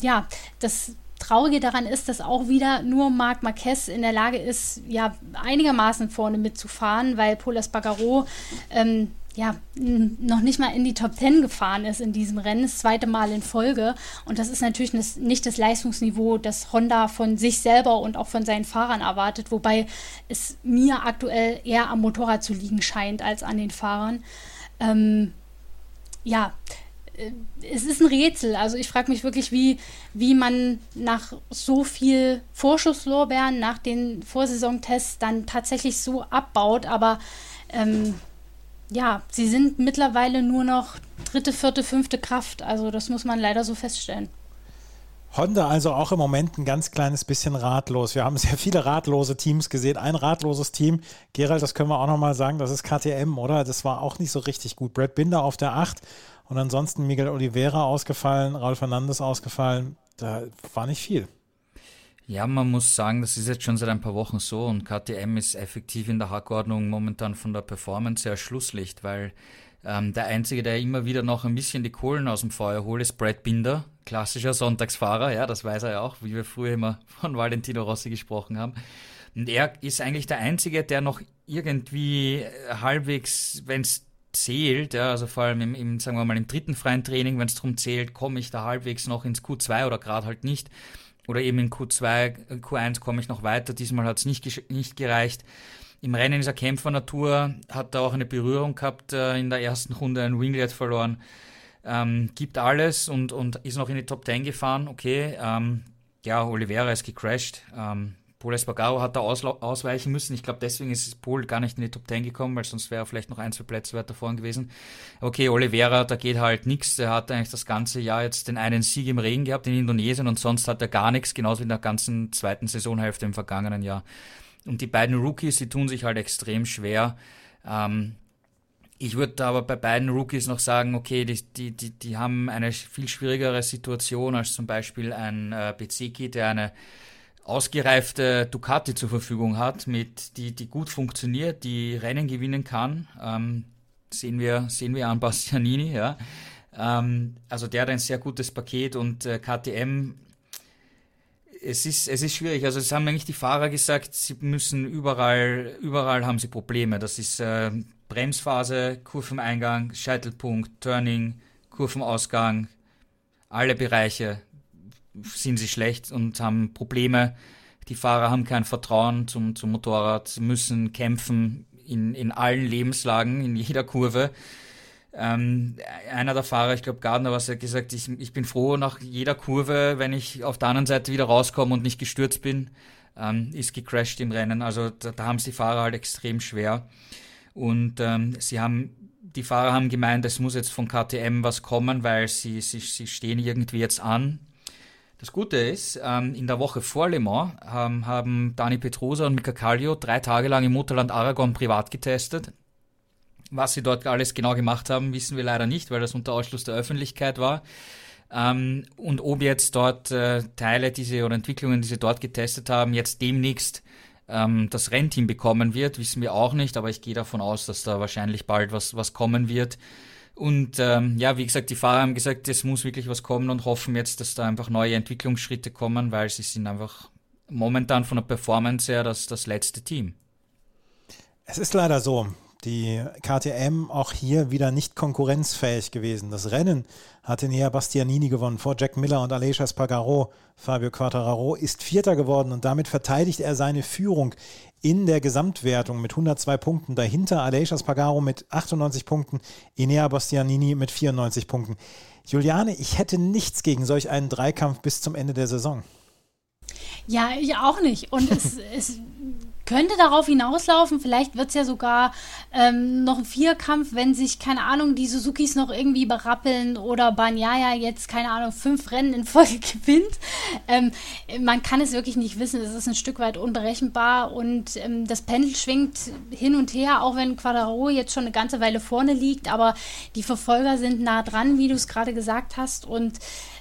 ja, das Traurige daran ist, dass auch wieder nur Marc Marquez in der Lage ist, ja, einigermaßen vorne mitzufahren, weil Paul Espargaro ähm, ja, noch nicht mal in die Top Ten gefahren ist in diesem Rennen, das zweite Mal in Folge. Und das ist natürlich nicht das Leistungsniveau, das Honda von sich selber und auch von seinen Fahrern erwartet, wobei es mir aktuell eher am Motorrad zu liegen scheint als an den Fahrern. Ähm, ja, es ist ein Rätsel. Also ich frage mich wirklich, wie, wie man nach so viel Vorschusslorbeeren, nach den Vorsaisontests dann tatsächlich so abbaut. Aber ähm, ja, sie sind mittlerweile nur noch dritte, vierte, fünfte Kraft. Also das muss man leider so feststellen.
Honda also auch im Moment ein ganz kleines bisschen ratlos. Wir haben sehr viele ratlose Teams gesehen. Ein ratloses Team, Gerald, das können wir auch nochmal sagen, das ist KTM, oder? Das war auch nicht so richtig gut. Brad Binder auf der 8 und ansonsten Miguel Oliveira ausgefallen, Raul Fernandes ausgefallen. Da war nicht viel.
Ja, man muss sagen, das ist jetzt schon seit ein paar Wochen so und KTM ist effektiv in der Hackordnung momentan von der Performance sehr Schlusslicht, weil ähm, der Einzige, der immer wieder noch ein bisschen die Kohlen aus dem Feuer holt, ist Brad Binder, klassischer Sonntagsfahrer, ja, das weiß er ja auch, wie wir früher immer [laughs] von Valentino Rossi gesprochen haben. Und er ist eigentlich der Einzige, der noch irgendwie halbwegs, wenn es zählt, ja, also vor allem im, im, sagen wir mal, im dritten freien Training, wenn es darum zählt, komme ich da halbwegs noch ins Q2 oder gerade halt nicht, oder eben in Q2, Q1 komme ich noch weiter. Diesmal hat es nicht, nicht gereicht. Im Rennen ist er Kämpfernatur, hat da auch eine Berührung gehabt, äh, in der ersten Runde ein Winglet verloren. Ähm, gibt alles und, und ist noch in die Top 10 gefahren. Okay, ähm, ja, Oliveira ist gecrashed. Ähm, Paul Espargaro hat da ausweichen müssen. Ich glaube, deswegen ist Paul gar nicht in die Top 10 gekommen, weil sonst wäre er vielleicht noch ein, zwei Plätze weiter vorn gewesen. Okay, Oliveira, da geht halt nichts. Der hat eigentlich das ganze Jahr jetzt den einen Sieg im Regen gehabt in Indonesien und sonst hat er gar nichts, genauso wie in der ganzen zweiten Saisonhälfte im vergangenen Jahr. Und die beiden Rookies, die tun sich halt extrem schwer. Ähm, ich würde aber bei beiden Rookies noch sagen, okay, die, die, die, die haben eine viel schwierigere Situation als zum Beispiel ein äh, Bezeki, der eine ausgereifte Ducati zur Verfügung hat, mit die, die gut funktioniert, die Rennen gewinnen kann. Ähm, sehen wir, sehen wir an Bastianini, ja. Ähm, also der hat ein sehr gutes Paket und äh, KTM, es ist, es ist schwierig. Also es haben eigentlich die Fahrer gesagt, sie müssen überall, überall haben sie Probleme. Das ist äh, Bremsphase, Kurveneingang, Scheitelpunkt, Turning, Kurvenausgang, alle Bereiche sind sie schlecht und haben Probleme. Die Fahrer haben kein Vertrauen zum, zum Motorrad, müssen kämpfen in, in allen Lebenslagen, in jeder Kurve. Ähm, einer der Fahrer, ich glaube Gardner, was er gesagt, ich, ich bin froh nach jeder Kurve, wenn ich auf der anderen Seite wieder rauskomme und nicht gestürzt bin, ähm, ist gecrashed im Rennen. Also da, da haben es die Fahrer halt extrem schwer. Und ähm, sie haben, die Fahrer haben gemeint, es muss jetzt von KTM was kommen, weil sie, sie, sie stehen irgendwie jetzt an das Gute ist, ähm, in der Woche vor Le Mans ähm, haben Dani Petrosa und Mika Kallio drei Tage lang im Mutterland Aragon privat getestet. Was sie dort alles genau gemacht haben, wissen wir leider nicht, weil das unter Ausschluss der Öffentlichkeit war. Ähm, und ob jetzt dort äh, Teile diese oder Entwicklungen, die sie dort getestet haben, jetzt demnächst das Rennteam bekommen wird, wissen wir auch nicht, aber ich gehe davon aus, dass da wahrscheinlich bald was, was kommen wird. Und ähm, ja, wie gesagt, die Fahrer haben gesagt, es muss wirklich was kommen und hoffen jetzt, dass da einfach neue Entwicklungsschritte kommen, weil sie sind einfach momentan von der Performance her das, das letzte Team.
Es ist leider so, die KTM auch hier wieder nicht konkurrenzfähig gewesen. Das Rennen hatte Nea Bastianini gewonnen vor Jack Miller und Aleix Espargaro. Fabio Quartararo ist Vierter geworden und damit verteidigt er seine Führung in der Gesamtwertung mit 102 Punkten. Dahinter Aleix Espargaro mit 98 Punkten, Inea Bastianini mit 94 Punkten. Juliane, ich hätte nichts gegen solch einen Dreikampf bis zum Ende der Saison.
Ja, ich auch nicht. Und es, [laughs] es könnte darauf hinauslaufen. Vielleicht wird es ja sogar ähm, noch ein Vierkampf, wenn sich, keine Ahnung, die Suzukis noch irgendwie berappeln oder Banyaya jetzt, keine Ahnung, fünf Rennen in Folge [laughs] gewinnt. Ähm, man kann es wirklich nicht wissen. Es ist ein Stück weit unberechenbar und ähm, das Pendel schwingt hin und her, auch wenn Quadraro jetzt schon eine ganze Weile vorne liegt. Aber die Verfolger sind nah dran, wie du es gerade gesagt hast. Und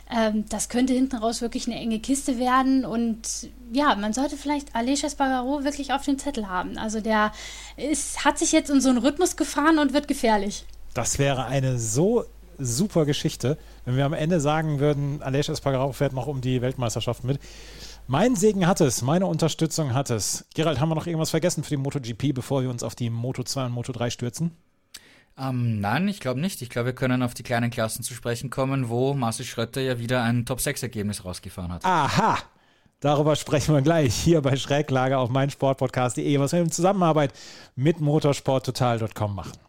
ähm, das könnte hinten raus wirklich eine enge Kiste werden. Und ja, man sollte vielleicht Aleix Espargaro wirklich auf dem Zettel haben. Also der ist, hat sich jetzt in so einen Rhythmus gefahren und wird gefährlich.
Das wäre eine so super Geschichte, wenn wir am Ende sagen würden, Aleix Espargaro fährt noch um die Weltmeisterschaft mit. Mein Segen hat es, meine Unterstützung hat es. Gerald, haben wir noch irgendwas vergessen für die MotoGP, bevor wir uns auf die Moto 2 und Moto 3 stürzen?
Ähm, nein, ich glaube nicht. Ich glaube, wir können auf die kleinen Klassen zu sprechen kommen, wo Marcel Schröter ja wieder ein Top-6-Ergebnis rausgefahren hat.
Aha! Darüber sprechen wir gleich hier bei Schräglage auf meinsportpodcast.de, was wir in Zusammenarbeit mit motorsporttotal.com machen.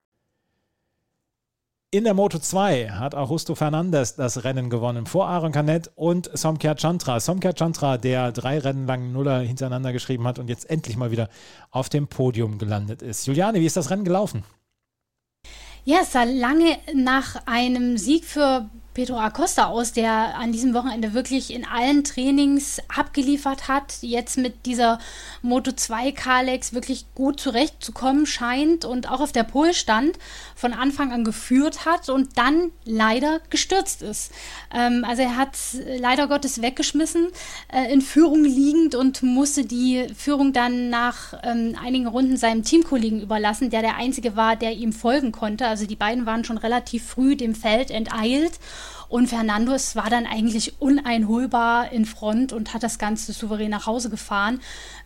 In der Moto 2 hat Augusto Fernandes das Rennen gewonnen vor Aaron Canet und Somkya Chantra. Somkya Chantra, der drei Rennen lang Nuller hintereinander geschrieben hat und jetzt endlich mal wieder auf dem Podium gelandet ist. Juliane, wie ist das Rennen gelaufen?
Ja, es sah lange nach einem Sieg für Pedro Acosta aus, der an diesem Wochenende wirklich in allen Trainings abgeliefert hat, jetzt mit dieser Moto 2 Kalex wirklich gut zurechtzukommen scheint und auch auf der Polstand von Anfang an geführt hat und dann leider gestürzt ist. Ähm, also er hat leider Gottes weggeschmissen, äh, in Führung liegend und musste die Führung dann nach ähm, einigen Runden seinem Teamkollegen überlassen, der der einzige war, der ihm folgen konnte. Also die beiden waren schon relativ früh dem Feld enteilt. Und Fernandes war dann eigentlich uneinholbar in Front und hat das Ganze souverän nach Hause gefahren.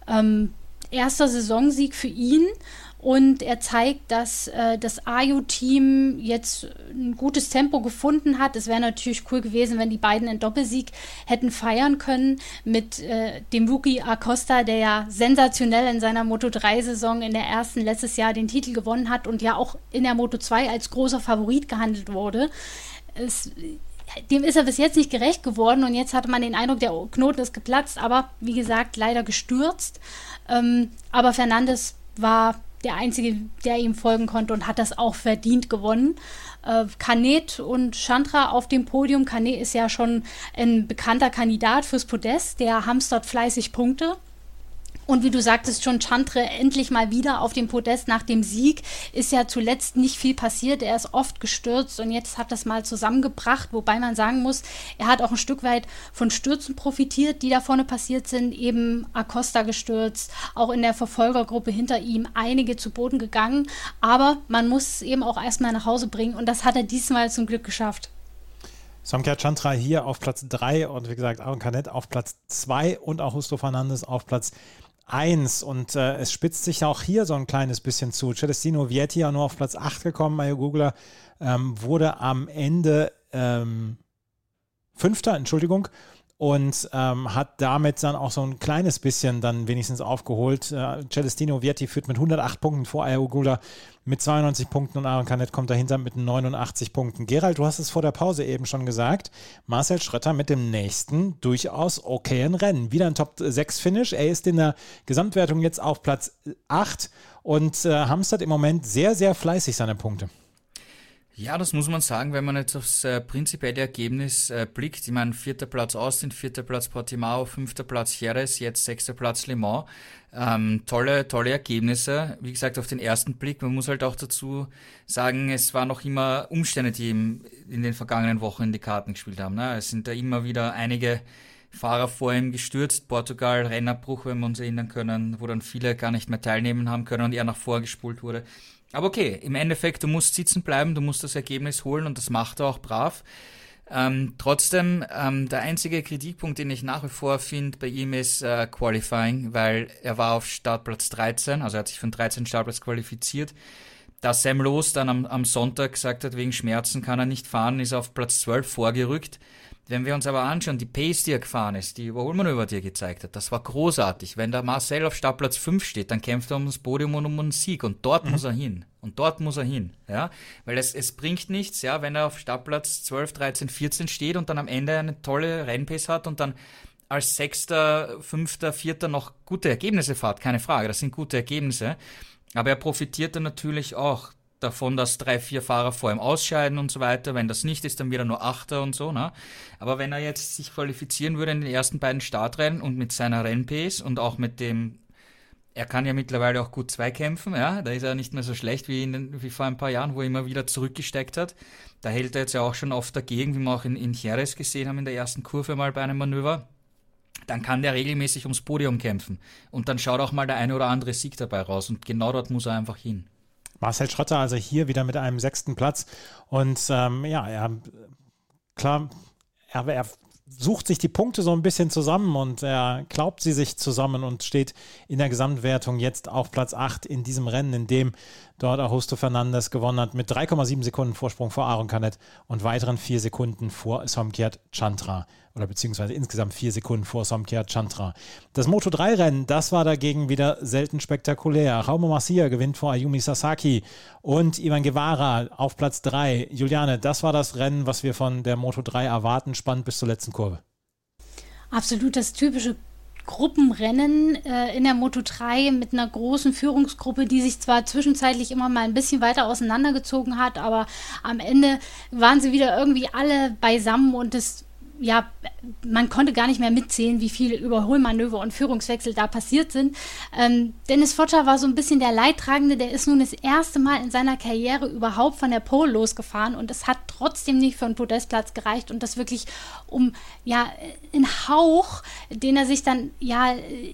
Ähm, erster Saisonsieg für ihn. Und er zeigt, dass äh, das AYU-Team jetzt ein gutes Tempo gefunden hat. Es wäre natürlich cool gewesen, wenn die beiden einen Doppelsieg hätten feiern können mit äh, dem Rookie Acosta, der ja sensationell in seiner Moto 3-Saison in der ersten letztes Jahr den Titel gewonnen hat und ja auch in der Moto 2 als großer Favorit gehandelt wurde. Es dem ist er bis jetzt nicht gerecht geworden und jetzt hatte man den Eindruck, der Knoten ist geplatzt, aber wie gesagt, leider gestürzt. Ähm, aber Fernandes war der Einzige, der ihm folgen konnte und hat das auch verdient gewonnen. Äh, Canet und Chandra auf dem Podium. Canet ist ja schon ein bekannter Kandidat fürs Podest, der hamstert fleißig Punkte. Und wie du sagtest schon, Chantre endlich mal wieder auf dem Podest nach dem Sieg. Ist ja zuletzt nicht viel passiert. Er ist oft gestürzt und jetzt hat das mal zusammengebracht, wobei man sagen muss, er hat auch ein Stück weit von Stürzen profitiert, die da vorne passiert sind. Eben Acosta gestürzt, auch in der Verfolgergruppe hinter ihm einige zu Boden gegangen. Aber man muss es eben auch erstmal nach Hause bringen und das hat er diesmal zum Glück geschafft.
Samkya Chandra hier auf Platz 3 und wie gesagt Aaron Canet auf Platz 2 und auch Husto Fernandes auf Platz 1 und äh, es spitzt sich auch hier so ein kleines bisschen zu. Celestino Vietti ja nur auf Platz 8 gekommen, Mario Googler ähm, wurde am Ende ähm, Fünfter, Entschuldigung, und ähm, hat damit dann auch so ein kleines bisschen dann wenigstens aufgeholt. Äh, Celestino Vietti führt mit 108 Punkten vor Ayogula mit 92 Punkten und Aaron Canet kommt dahinter mit 89 Punkten. Gerald, du hast es vor der Pause eben schon gesagt. Marcel Schrötter mit dem nächsten durchaus okayen Rennen. Wieder ein Top-6-Finish. Er ist in der Gesamtwertung jetzt auf Platz 8 und äh, hamstert im Moment sehr, sehr fleißig seine Punkte.
Ja, das muss man sagen, wenn man jetzt aufs äh, prinzipielle Ergebnis äh, blickt. Ich meine, vierter Platz Austin, vierter Platz Portimao, fünfter Platz Jerez, jetzt sechster Platz Le Mans. Ähm, tolle, tolle Ergebnisse. Wie gesagt, auf den ersten Blick. Man muss halt auch dazu sagen, es waren noch immer Umstände, die im, in den vergangenen Wochen in die Karten gespielt haben. Ne? Es sind da immer wieder einige Fahrer vor ihm gestürzt. Portugal, Rennabbruch, wenn wir uns erinnern können, wo dann viele gar nicht mehr teilnehmen haben können und er nach vorgespult wurde. Aber okay, im Endeffekt, du musst sitzen bleiben, du musst das Ergebnis holen und das macht er auch brav. Ähm, trotzdem, ähm, der einzige Kritikpunkt, den ich nach wie vor finde bei ihm ist äh, Qualifying, weil er war auf Startplatz 13, also er hat sich von 13 Startplatz qualifiziert. Da Sam Loos dann am, am Sonntag gesagt hat, wegen Schmerzen kann er nicht fahren, ist auf Platz 12 vorgerückt. Wenn wir uns aber anschauen, die Pace, die er gefahren ist, die Überholmanöver, die er gezeigt hat, das war großartig. Wenn der Marcel auf Startplatz 5 steht, dann kämpft er um das Podium und um einen Sieg und dort mhm. muss er hin. Und dort muss er hin, ja. Weil es, es bringt nichts, ja, wenn er auf Startplatz 12, 13, 14 steht und dann am Ende eine tolle Rennpace hat und dann als Sechster, Fünfter, Vierter noch gute Ergebnisse fährt, keine Frage, das sind gute Ergebnisse. Aber er profitiert dann natürlich auch davon, dass drei, vier Fahrer vor ihm ausscheiden und so weiter. Wenn das nicht ist, dann wieder nur Achter und so. Ne? Aber wenn er jetzt sich qualifizieren würde in den ersten beiden Startrennen und mit seiner Rennpace und auch mit dem Er kann ja mittlerweile auch gut zweikämpfen, ja. Da ist er nicht mehr so schlecht wie, in, wie vor ein paar Jahren, wo er immer wieder zurückgesteckt hat. Da hält er jetzt ja auch schon oft dagegen, wie wir auch in, in Jerez gesehen haben in der ersten Kurve mal bei einem Manöver. Dann kann der regelmäßig ums Podium kämpfen. Und dann schaut auch mal der eine oder andere Sieg dabei raus. Und genau dort muss er einfach hin.
Marcel Schrötter also hier wieder mit einem sechsten Platz. Und ähm, ja, er, klar, er, er sucht sich die Punkte so ein bisschen zusammen und er glaubt sie sich zusammen und steht in der Gesamtwertung jetzt auf Platz 8 in diesem Rennen, in dem dort Augusto Fernandes gewonnen hat mit 3,7 Sekunden Vorsprung vor Aaron Canet und weiteren 4 Sekunden vor Somkiat Chantra oder beziehungsweise insgesamt 4 Sekunden vor Somkiat Chantra. Das Moto3-Rennen, das war dagegen wieder selten spektakulär. Raumo Marcia gewinnt vor Ayumi Sasaki und Ivan Guevara auf Platz 3. Juliane, das war das Rennen, was wir von der Moto3 erwarten, spannend bis zur letzten Kurve.
Absolut das typische Gruppenrennen äh, in der Moto 3 mit einer großen Führungsgruppe, die sich zwar zwischenzeitlich immer mal ein bisschen weiter auseinandergezogen hat, aber am Ende waren sie wieder irgendwie alle beisammen und es ja, man konnte gar nicht mehr mitzählen, wie viele Überholmanöver und Führungswechsel da passiert sind. Ähm, Dennis Fotscher war so ein bisschen der Leidtragende, der ist nun das erste Mal in seiner Karriere überhaupt von der Pole losgefahren und es hat trotzdem nicht für einen Podestplatz gereicht und das wirklich um, ja, in Hauch, den er sich dann, ja,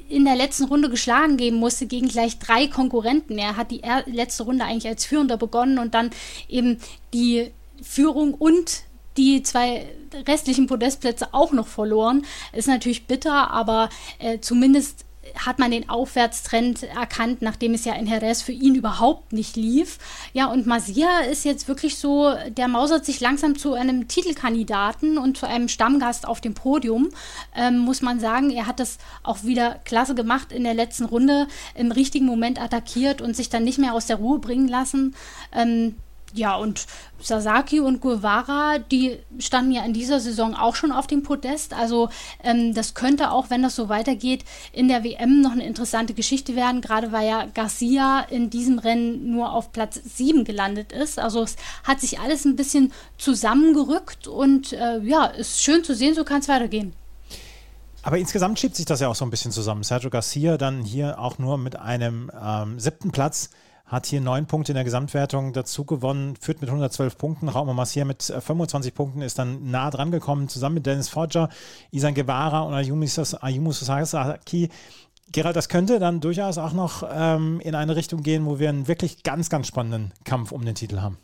in der letzten Runde geschlagen geben musste gegen gleich drei Konkurrenten. Er hat die letzte Runde eigentlich als Führender begonnen und dann eben die Führung und die zwei restlichen Podestplätze auch noch verloren. Ist natürlich bitter, aber äh, zumindest hat man den Aufwärtstrend erkannt, nachdem es ja in Jerez für ihn überhaupt nicht lief. Ja, und Masia ist jetzt wirklich so, der mausert sich langsam zu einem Titelkandidaten und zu einem Stammgast auf dem Podium, ähm, muss man sagen. Er hat das auch wieder klasse gemacht in der letzten Runde, im richtigen Moment attackiert und sich dann nicht mehr aus der Ruhe bringen lassen. Ähm, ja, und Sasaki und Guevara, die standen ja in dieser Saison auch schon auf dem Podest. Also ähm, das könnte auch, wenn das so weitergeht, in der WM noch eine interessante Geschichte werden. Gerade weil ja Garcia in diesem Rennen nur auf Platz 7 gelandet ist. Also es hat sich alles ein bisschen zusammengerückt und äh, ja, ist schön zu sehen, so kann es weitergehen.
Aber insgesamt schiebt sich das ja auch so ein bisschen zusammen. Sergio Garcia dann hier auch nur mit einem ähm, siebten Platz hat hier neun Punkte in der Gesamtwertung dazu gewonnen, führt mit 112 Punkten. Rauma Massier mit 25 äh, Punkten ist dann nah dran gekommen, zusammen mit Dennis Foggia, Isan Guevara und Ayumi, Ayumu Sasaki. Gerald, das könnte dann durchaus auch noch ähm, in eine Richtung gehen, wo wir einen wirklich ganz, ganz spannenden Kampf um den Titel haben.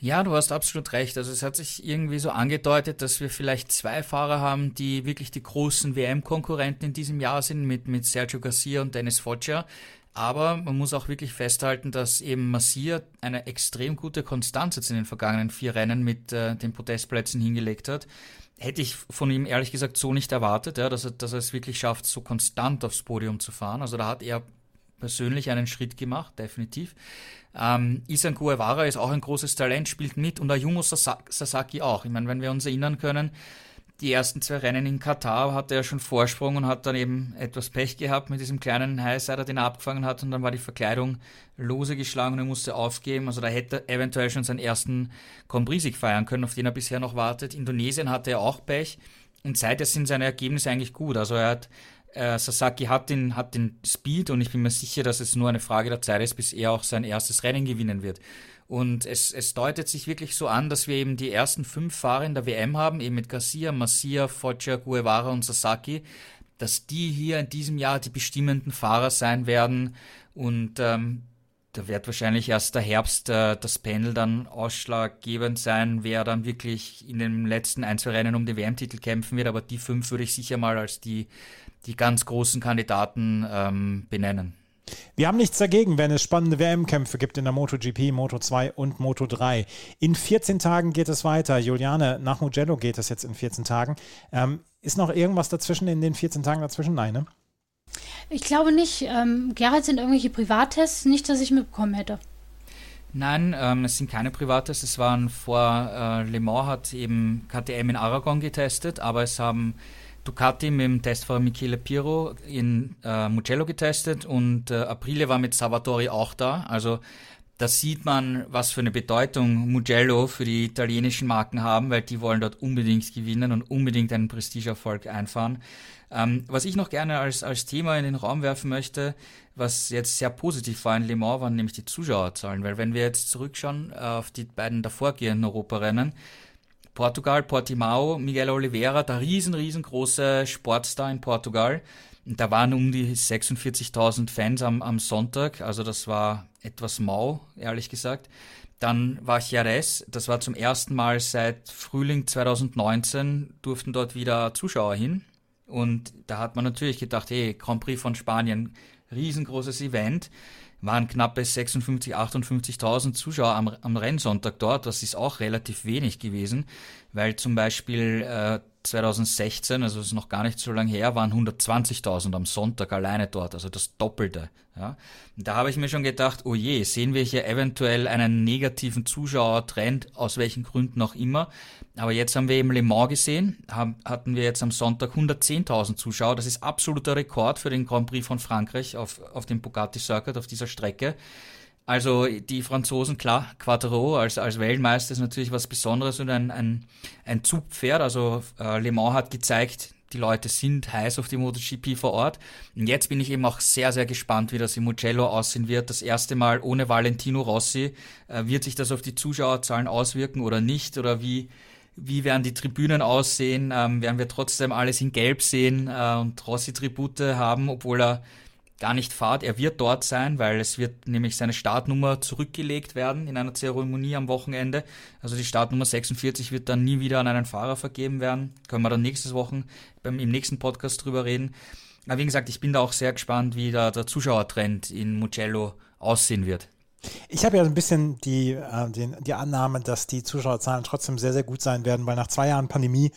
Ja, du hast absolut recht. Also es hat sich irgendwie so angedeutet, dass wir vielleicht zwei Fahrer haben, die wirklich die großen WM-Konkurrenten in diesem Jahr sind, mit, mit Sergio Garcia und Dennis Foggia. Aber man muss auch wirklich festhalten, dass eben Massier eine extrem gute Konstanz jetzt in den vergangenen vier Rennen mit äh, den Podestplätzen hingelegt hat. Hätte ich von ihm ehrlich gesagt so nicht erwartet, ja, dass, er, dass er es wirklich schafft, so konstant aufs Podium zu fahren. Also da hat er persönlich einen Schritt gemacht, definitiv. Ähm, Isan Guevara ist auch ein großes Talent, spielt mit und Ayumu Sasaki auch. Ich meine, wenn wir uns erinnern können, die ersten zwei Rennen in Katar hatte er schon Vorsprung und hat dann eben etwas Pech gehabt mit diesem kleinen Highsider, den er abgefangen hat und dann war die Verkleidung lose geschlagen und er musste aufgeben. Also da hätte er eventuell schon seinen ersten Grand feiern können, auf den er bisher noch wartet. Indonesien hatte er auch Pech und seither sind seine Ergebnisse eigentlich gut. Also er hat äh, Sasaki hat den, hat den Speed und ich bin mir sicher, dass es nur eine Frage der Zeit ist, bis er auch sein erstes Rennen gewinnen wird. Und es, es deutet sich wirklich so an, dass wir eben die ersten fünf Fahrer in der WM haben, eben mit Garcia, Masia, Foggia, Guevara und Sasaki, dass die hier in diesem Jahr die bestimmenden Fahrer sein werden. Und ähm, da wird wahrscheinlich erst der Herbst äh, das Panel dann ausschlaggebend sein, wer dann wirklich in den letzten ein, zwei Rennen um den WM-Titel kämpfen wird. Aber die fünf würde ich sicher mal als die, die ganz großen Kandidaten ähm, benennen.
Wir haben nichts dagegen, wenn es spannende WM-Kämpfe gibt in der MotoGP, Moto2 und Moto3. In 14 Tagen geht es weiter. Juliane, nach Mugello geht es jetzt in 14 Tagen. Ähm, ist noch irgendwas dazwischen in den 14 Tagen dazwischen? Nein, ne?
Ich glaube nicht. Ähm, Gerald sind irgendwelche Privattests, nicht, dass ich mitbekommen hätte.
Nein, ähm, es sind keine Privattests. Es waren vor äh, Le Mans hat eben KTM in Aragon getestet, aber es haben Ducati mit dem Testfahrer Michele Piro in äh, Mugello getestet und äh, Aprile war mit Salvatori auch da. Also da sieht man, was für eine Bedeutung Mugello für die italienischen Marken haben, weil die wollen dort unbedingt gewinnen und unbedingt einen Prestigeerfolg einfahren. Ähm, was ich noch gerne als, als Thema in den Raum werfen möchte, was jetzt sehr positiv war in Le Mans, waren nämlich die Zuschauerzahlen, weil wenn wir jetzt zurückschauen äh, auf die beiden davorgehenden Europarennen, Portugal, Portimao, Miguel Oliveira, der riesen, riesengroße Sportstar in Portugal, da waren um die 46.000 Fans am, am Sonntag, also das war etwas mau, ehrlich gesagt. Dann war Jerez, das war zum ersten Mal seit Frühling 2019, durften dort wieder Zuschauer hin. Und da hat man natürlich gedacht, hey, Grand Prix von Spanien, riesengroßes Event. Waren knappe 56.000, 58.000 Zuschauer am, am Rennsonntag dort. Das ist auch relativ wenig gewesen, weil zum Beispiel äh, 2016, also das ist noch gar nicht so lange her, waren 120.000 am Sonntag alleine dort, also das Doppelte. Ja. Da habe ich mir schon gedacht, oh je, sehen wir hier eventuell einen negativen Zuschauertrend, aus welchen Gründen auch immer. Aber jetzt haben wir eben Le Mans gesehen, haben, hatten wir jetzt am Sonntag 110.000 Zuschauer. Das ist absoluter Rekord für den Grand Prix von Frankreich auf, auf dem Bugatti Circuit, auf dieser Strecke. Also die Franzosen, klar, Quattro als, als Weltmeister ist natürlich was Besonderes und ein, ein, ein Zugpferd. Also äh, Le Mans hat gezeigt, die Leute sind heiß auf die MotoGP vor Ort. Und jetzt bin ich eben auch sehr, sehr gespannt, wie das im Mugello aussehen wird. Das erste Mal ohne Valentino Rossi. Äh, wird sich das auf die Zuschauerzahlen auswirken oder nicht? Oder wie, wie werden die Tribünen aussehen? Ähm, werden wir trotzdem alles in Gelb sehen äh, und Rossi-Tribute haben, obwohl er gar nicht fahrt. Er wird dort sein, weil es wird nämlich seine Startnummer zurückgelegt werden in einer Zeremonie am Wochenende. Also die Startnummer 46 wird dann nie wieder an einen Fahrer vergeben werden. Können wir dann nächstes Wochen beim, im nächsten Podcast drüber reden. Aber wie gesagt, ich bin da auch sehr gespannt, wie da der Zuschauertrend in Mugello aussehen wird.
Ich habe ja ein bisschen die, äh, den, die Annahme, dass die Zuschauerzahlen trotzdem sehr, sehr gut sein werden, weil nach zwei Jahren Pandemie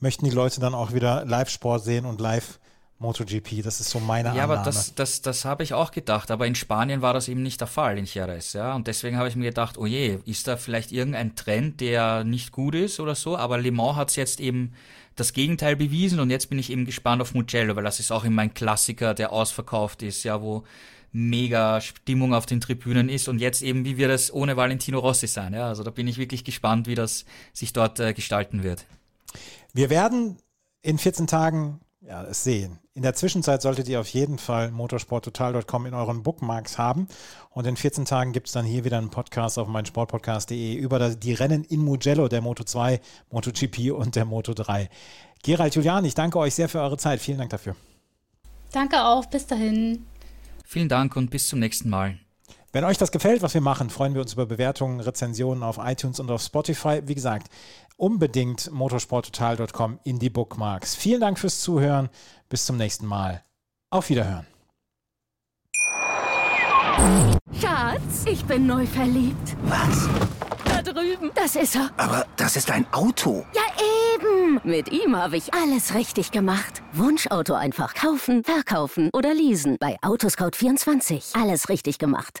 möchten die Leute dann auch wieder Live-Sport sehen und live MotoGP. Das ist so meine
ja,
Annahme.
Ja, aber das, das, das habe ich auch gedacht. Aber in Spanien war das eben nicht der Fall in Jerez. Ja? Und deswegen habe ich mir gedacht, oh je, ist da vielleicht irgendein Trend, der nicht gut ist oder so? Aber Le Mans hat es jetzt eben das Gegenteil bewiesen und jetzt bin ich eben gespannt auf Mugello, weil das ist auch immer ein Klassiker, der ausverkauft ist, ja, wo mega Stimmung auf den Tribünen ist und jetzt eben, wie wird es ohne Valentino Rossi sein? Ja, also da bin ich wirklich gespannt, wie das sich dort äh, gestalten wird.
Wir werden in 14 Tagen ja, es sehen. In der Zwischenzeit solltet ihr auf jeden Fall motorsporttotal.com in euren Bookmarks haben. Und in 14 Tagen gibt es dann hier wieder einen Podcast auf meinsportpodcast.de über die Rennen in Mugello, der Moto 2, MotoGP und der Moto 3. Gerald Julian, ich danke euch sehr für eure Zeit. Vielen Dank dafür.
Danke auch. Bis dahin.
Vielen Dank und bis zum nächsten Mal.
Wenn euch das gefällt, was wir machen, freuen wir uns über Bewertungen, Rezensionen auf iTunes und auf Spotify. Wie gesagt, unbedingt motorsporttotal.com in die Bookmarks. Vielen Dank fürs Zuhören. Bis zum nächsten Mal. Auf Wiederhören.
Schatz, ich bin neu verliebt.
Was?
Da drüben. Das ist er.
Aber das ist ein Auto.
Ja, eben. Mit ihm habe ich alles richtig gemacht. Wunschauto einfach kaufen, verkaufen oder leasen. Bei Autoscout24. Alles richtig gemacht.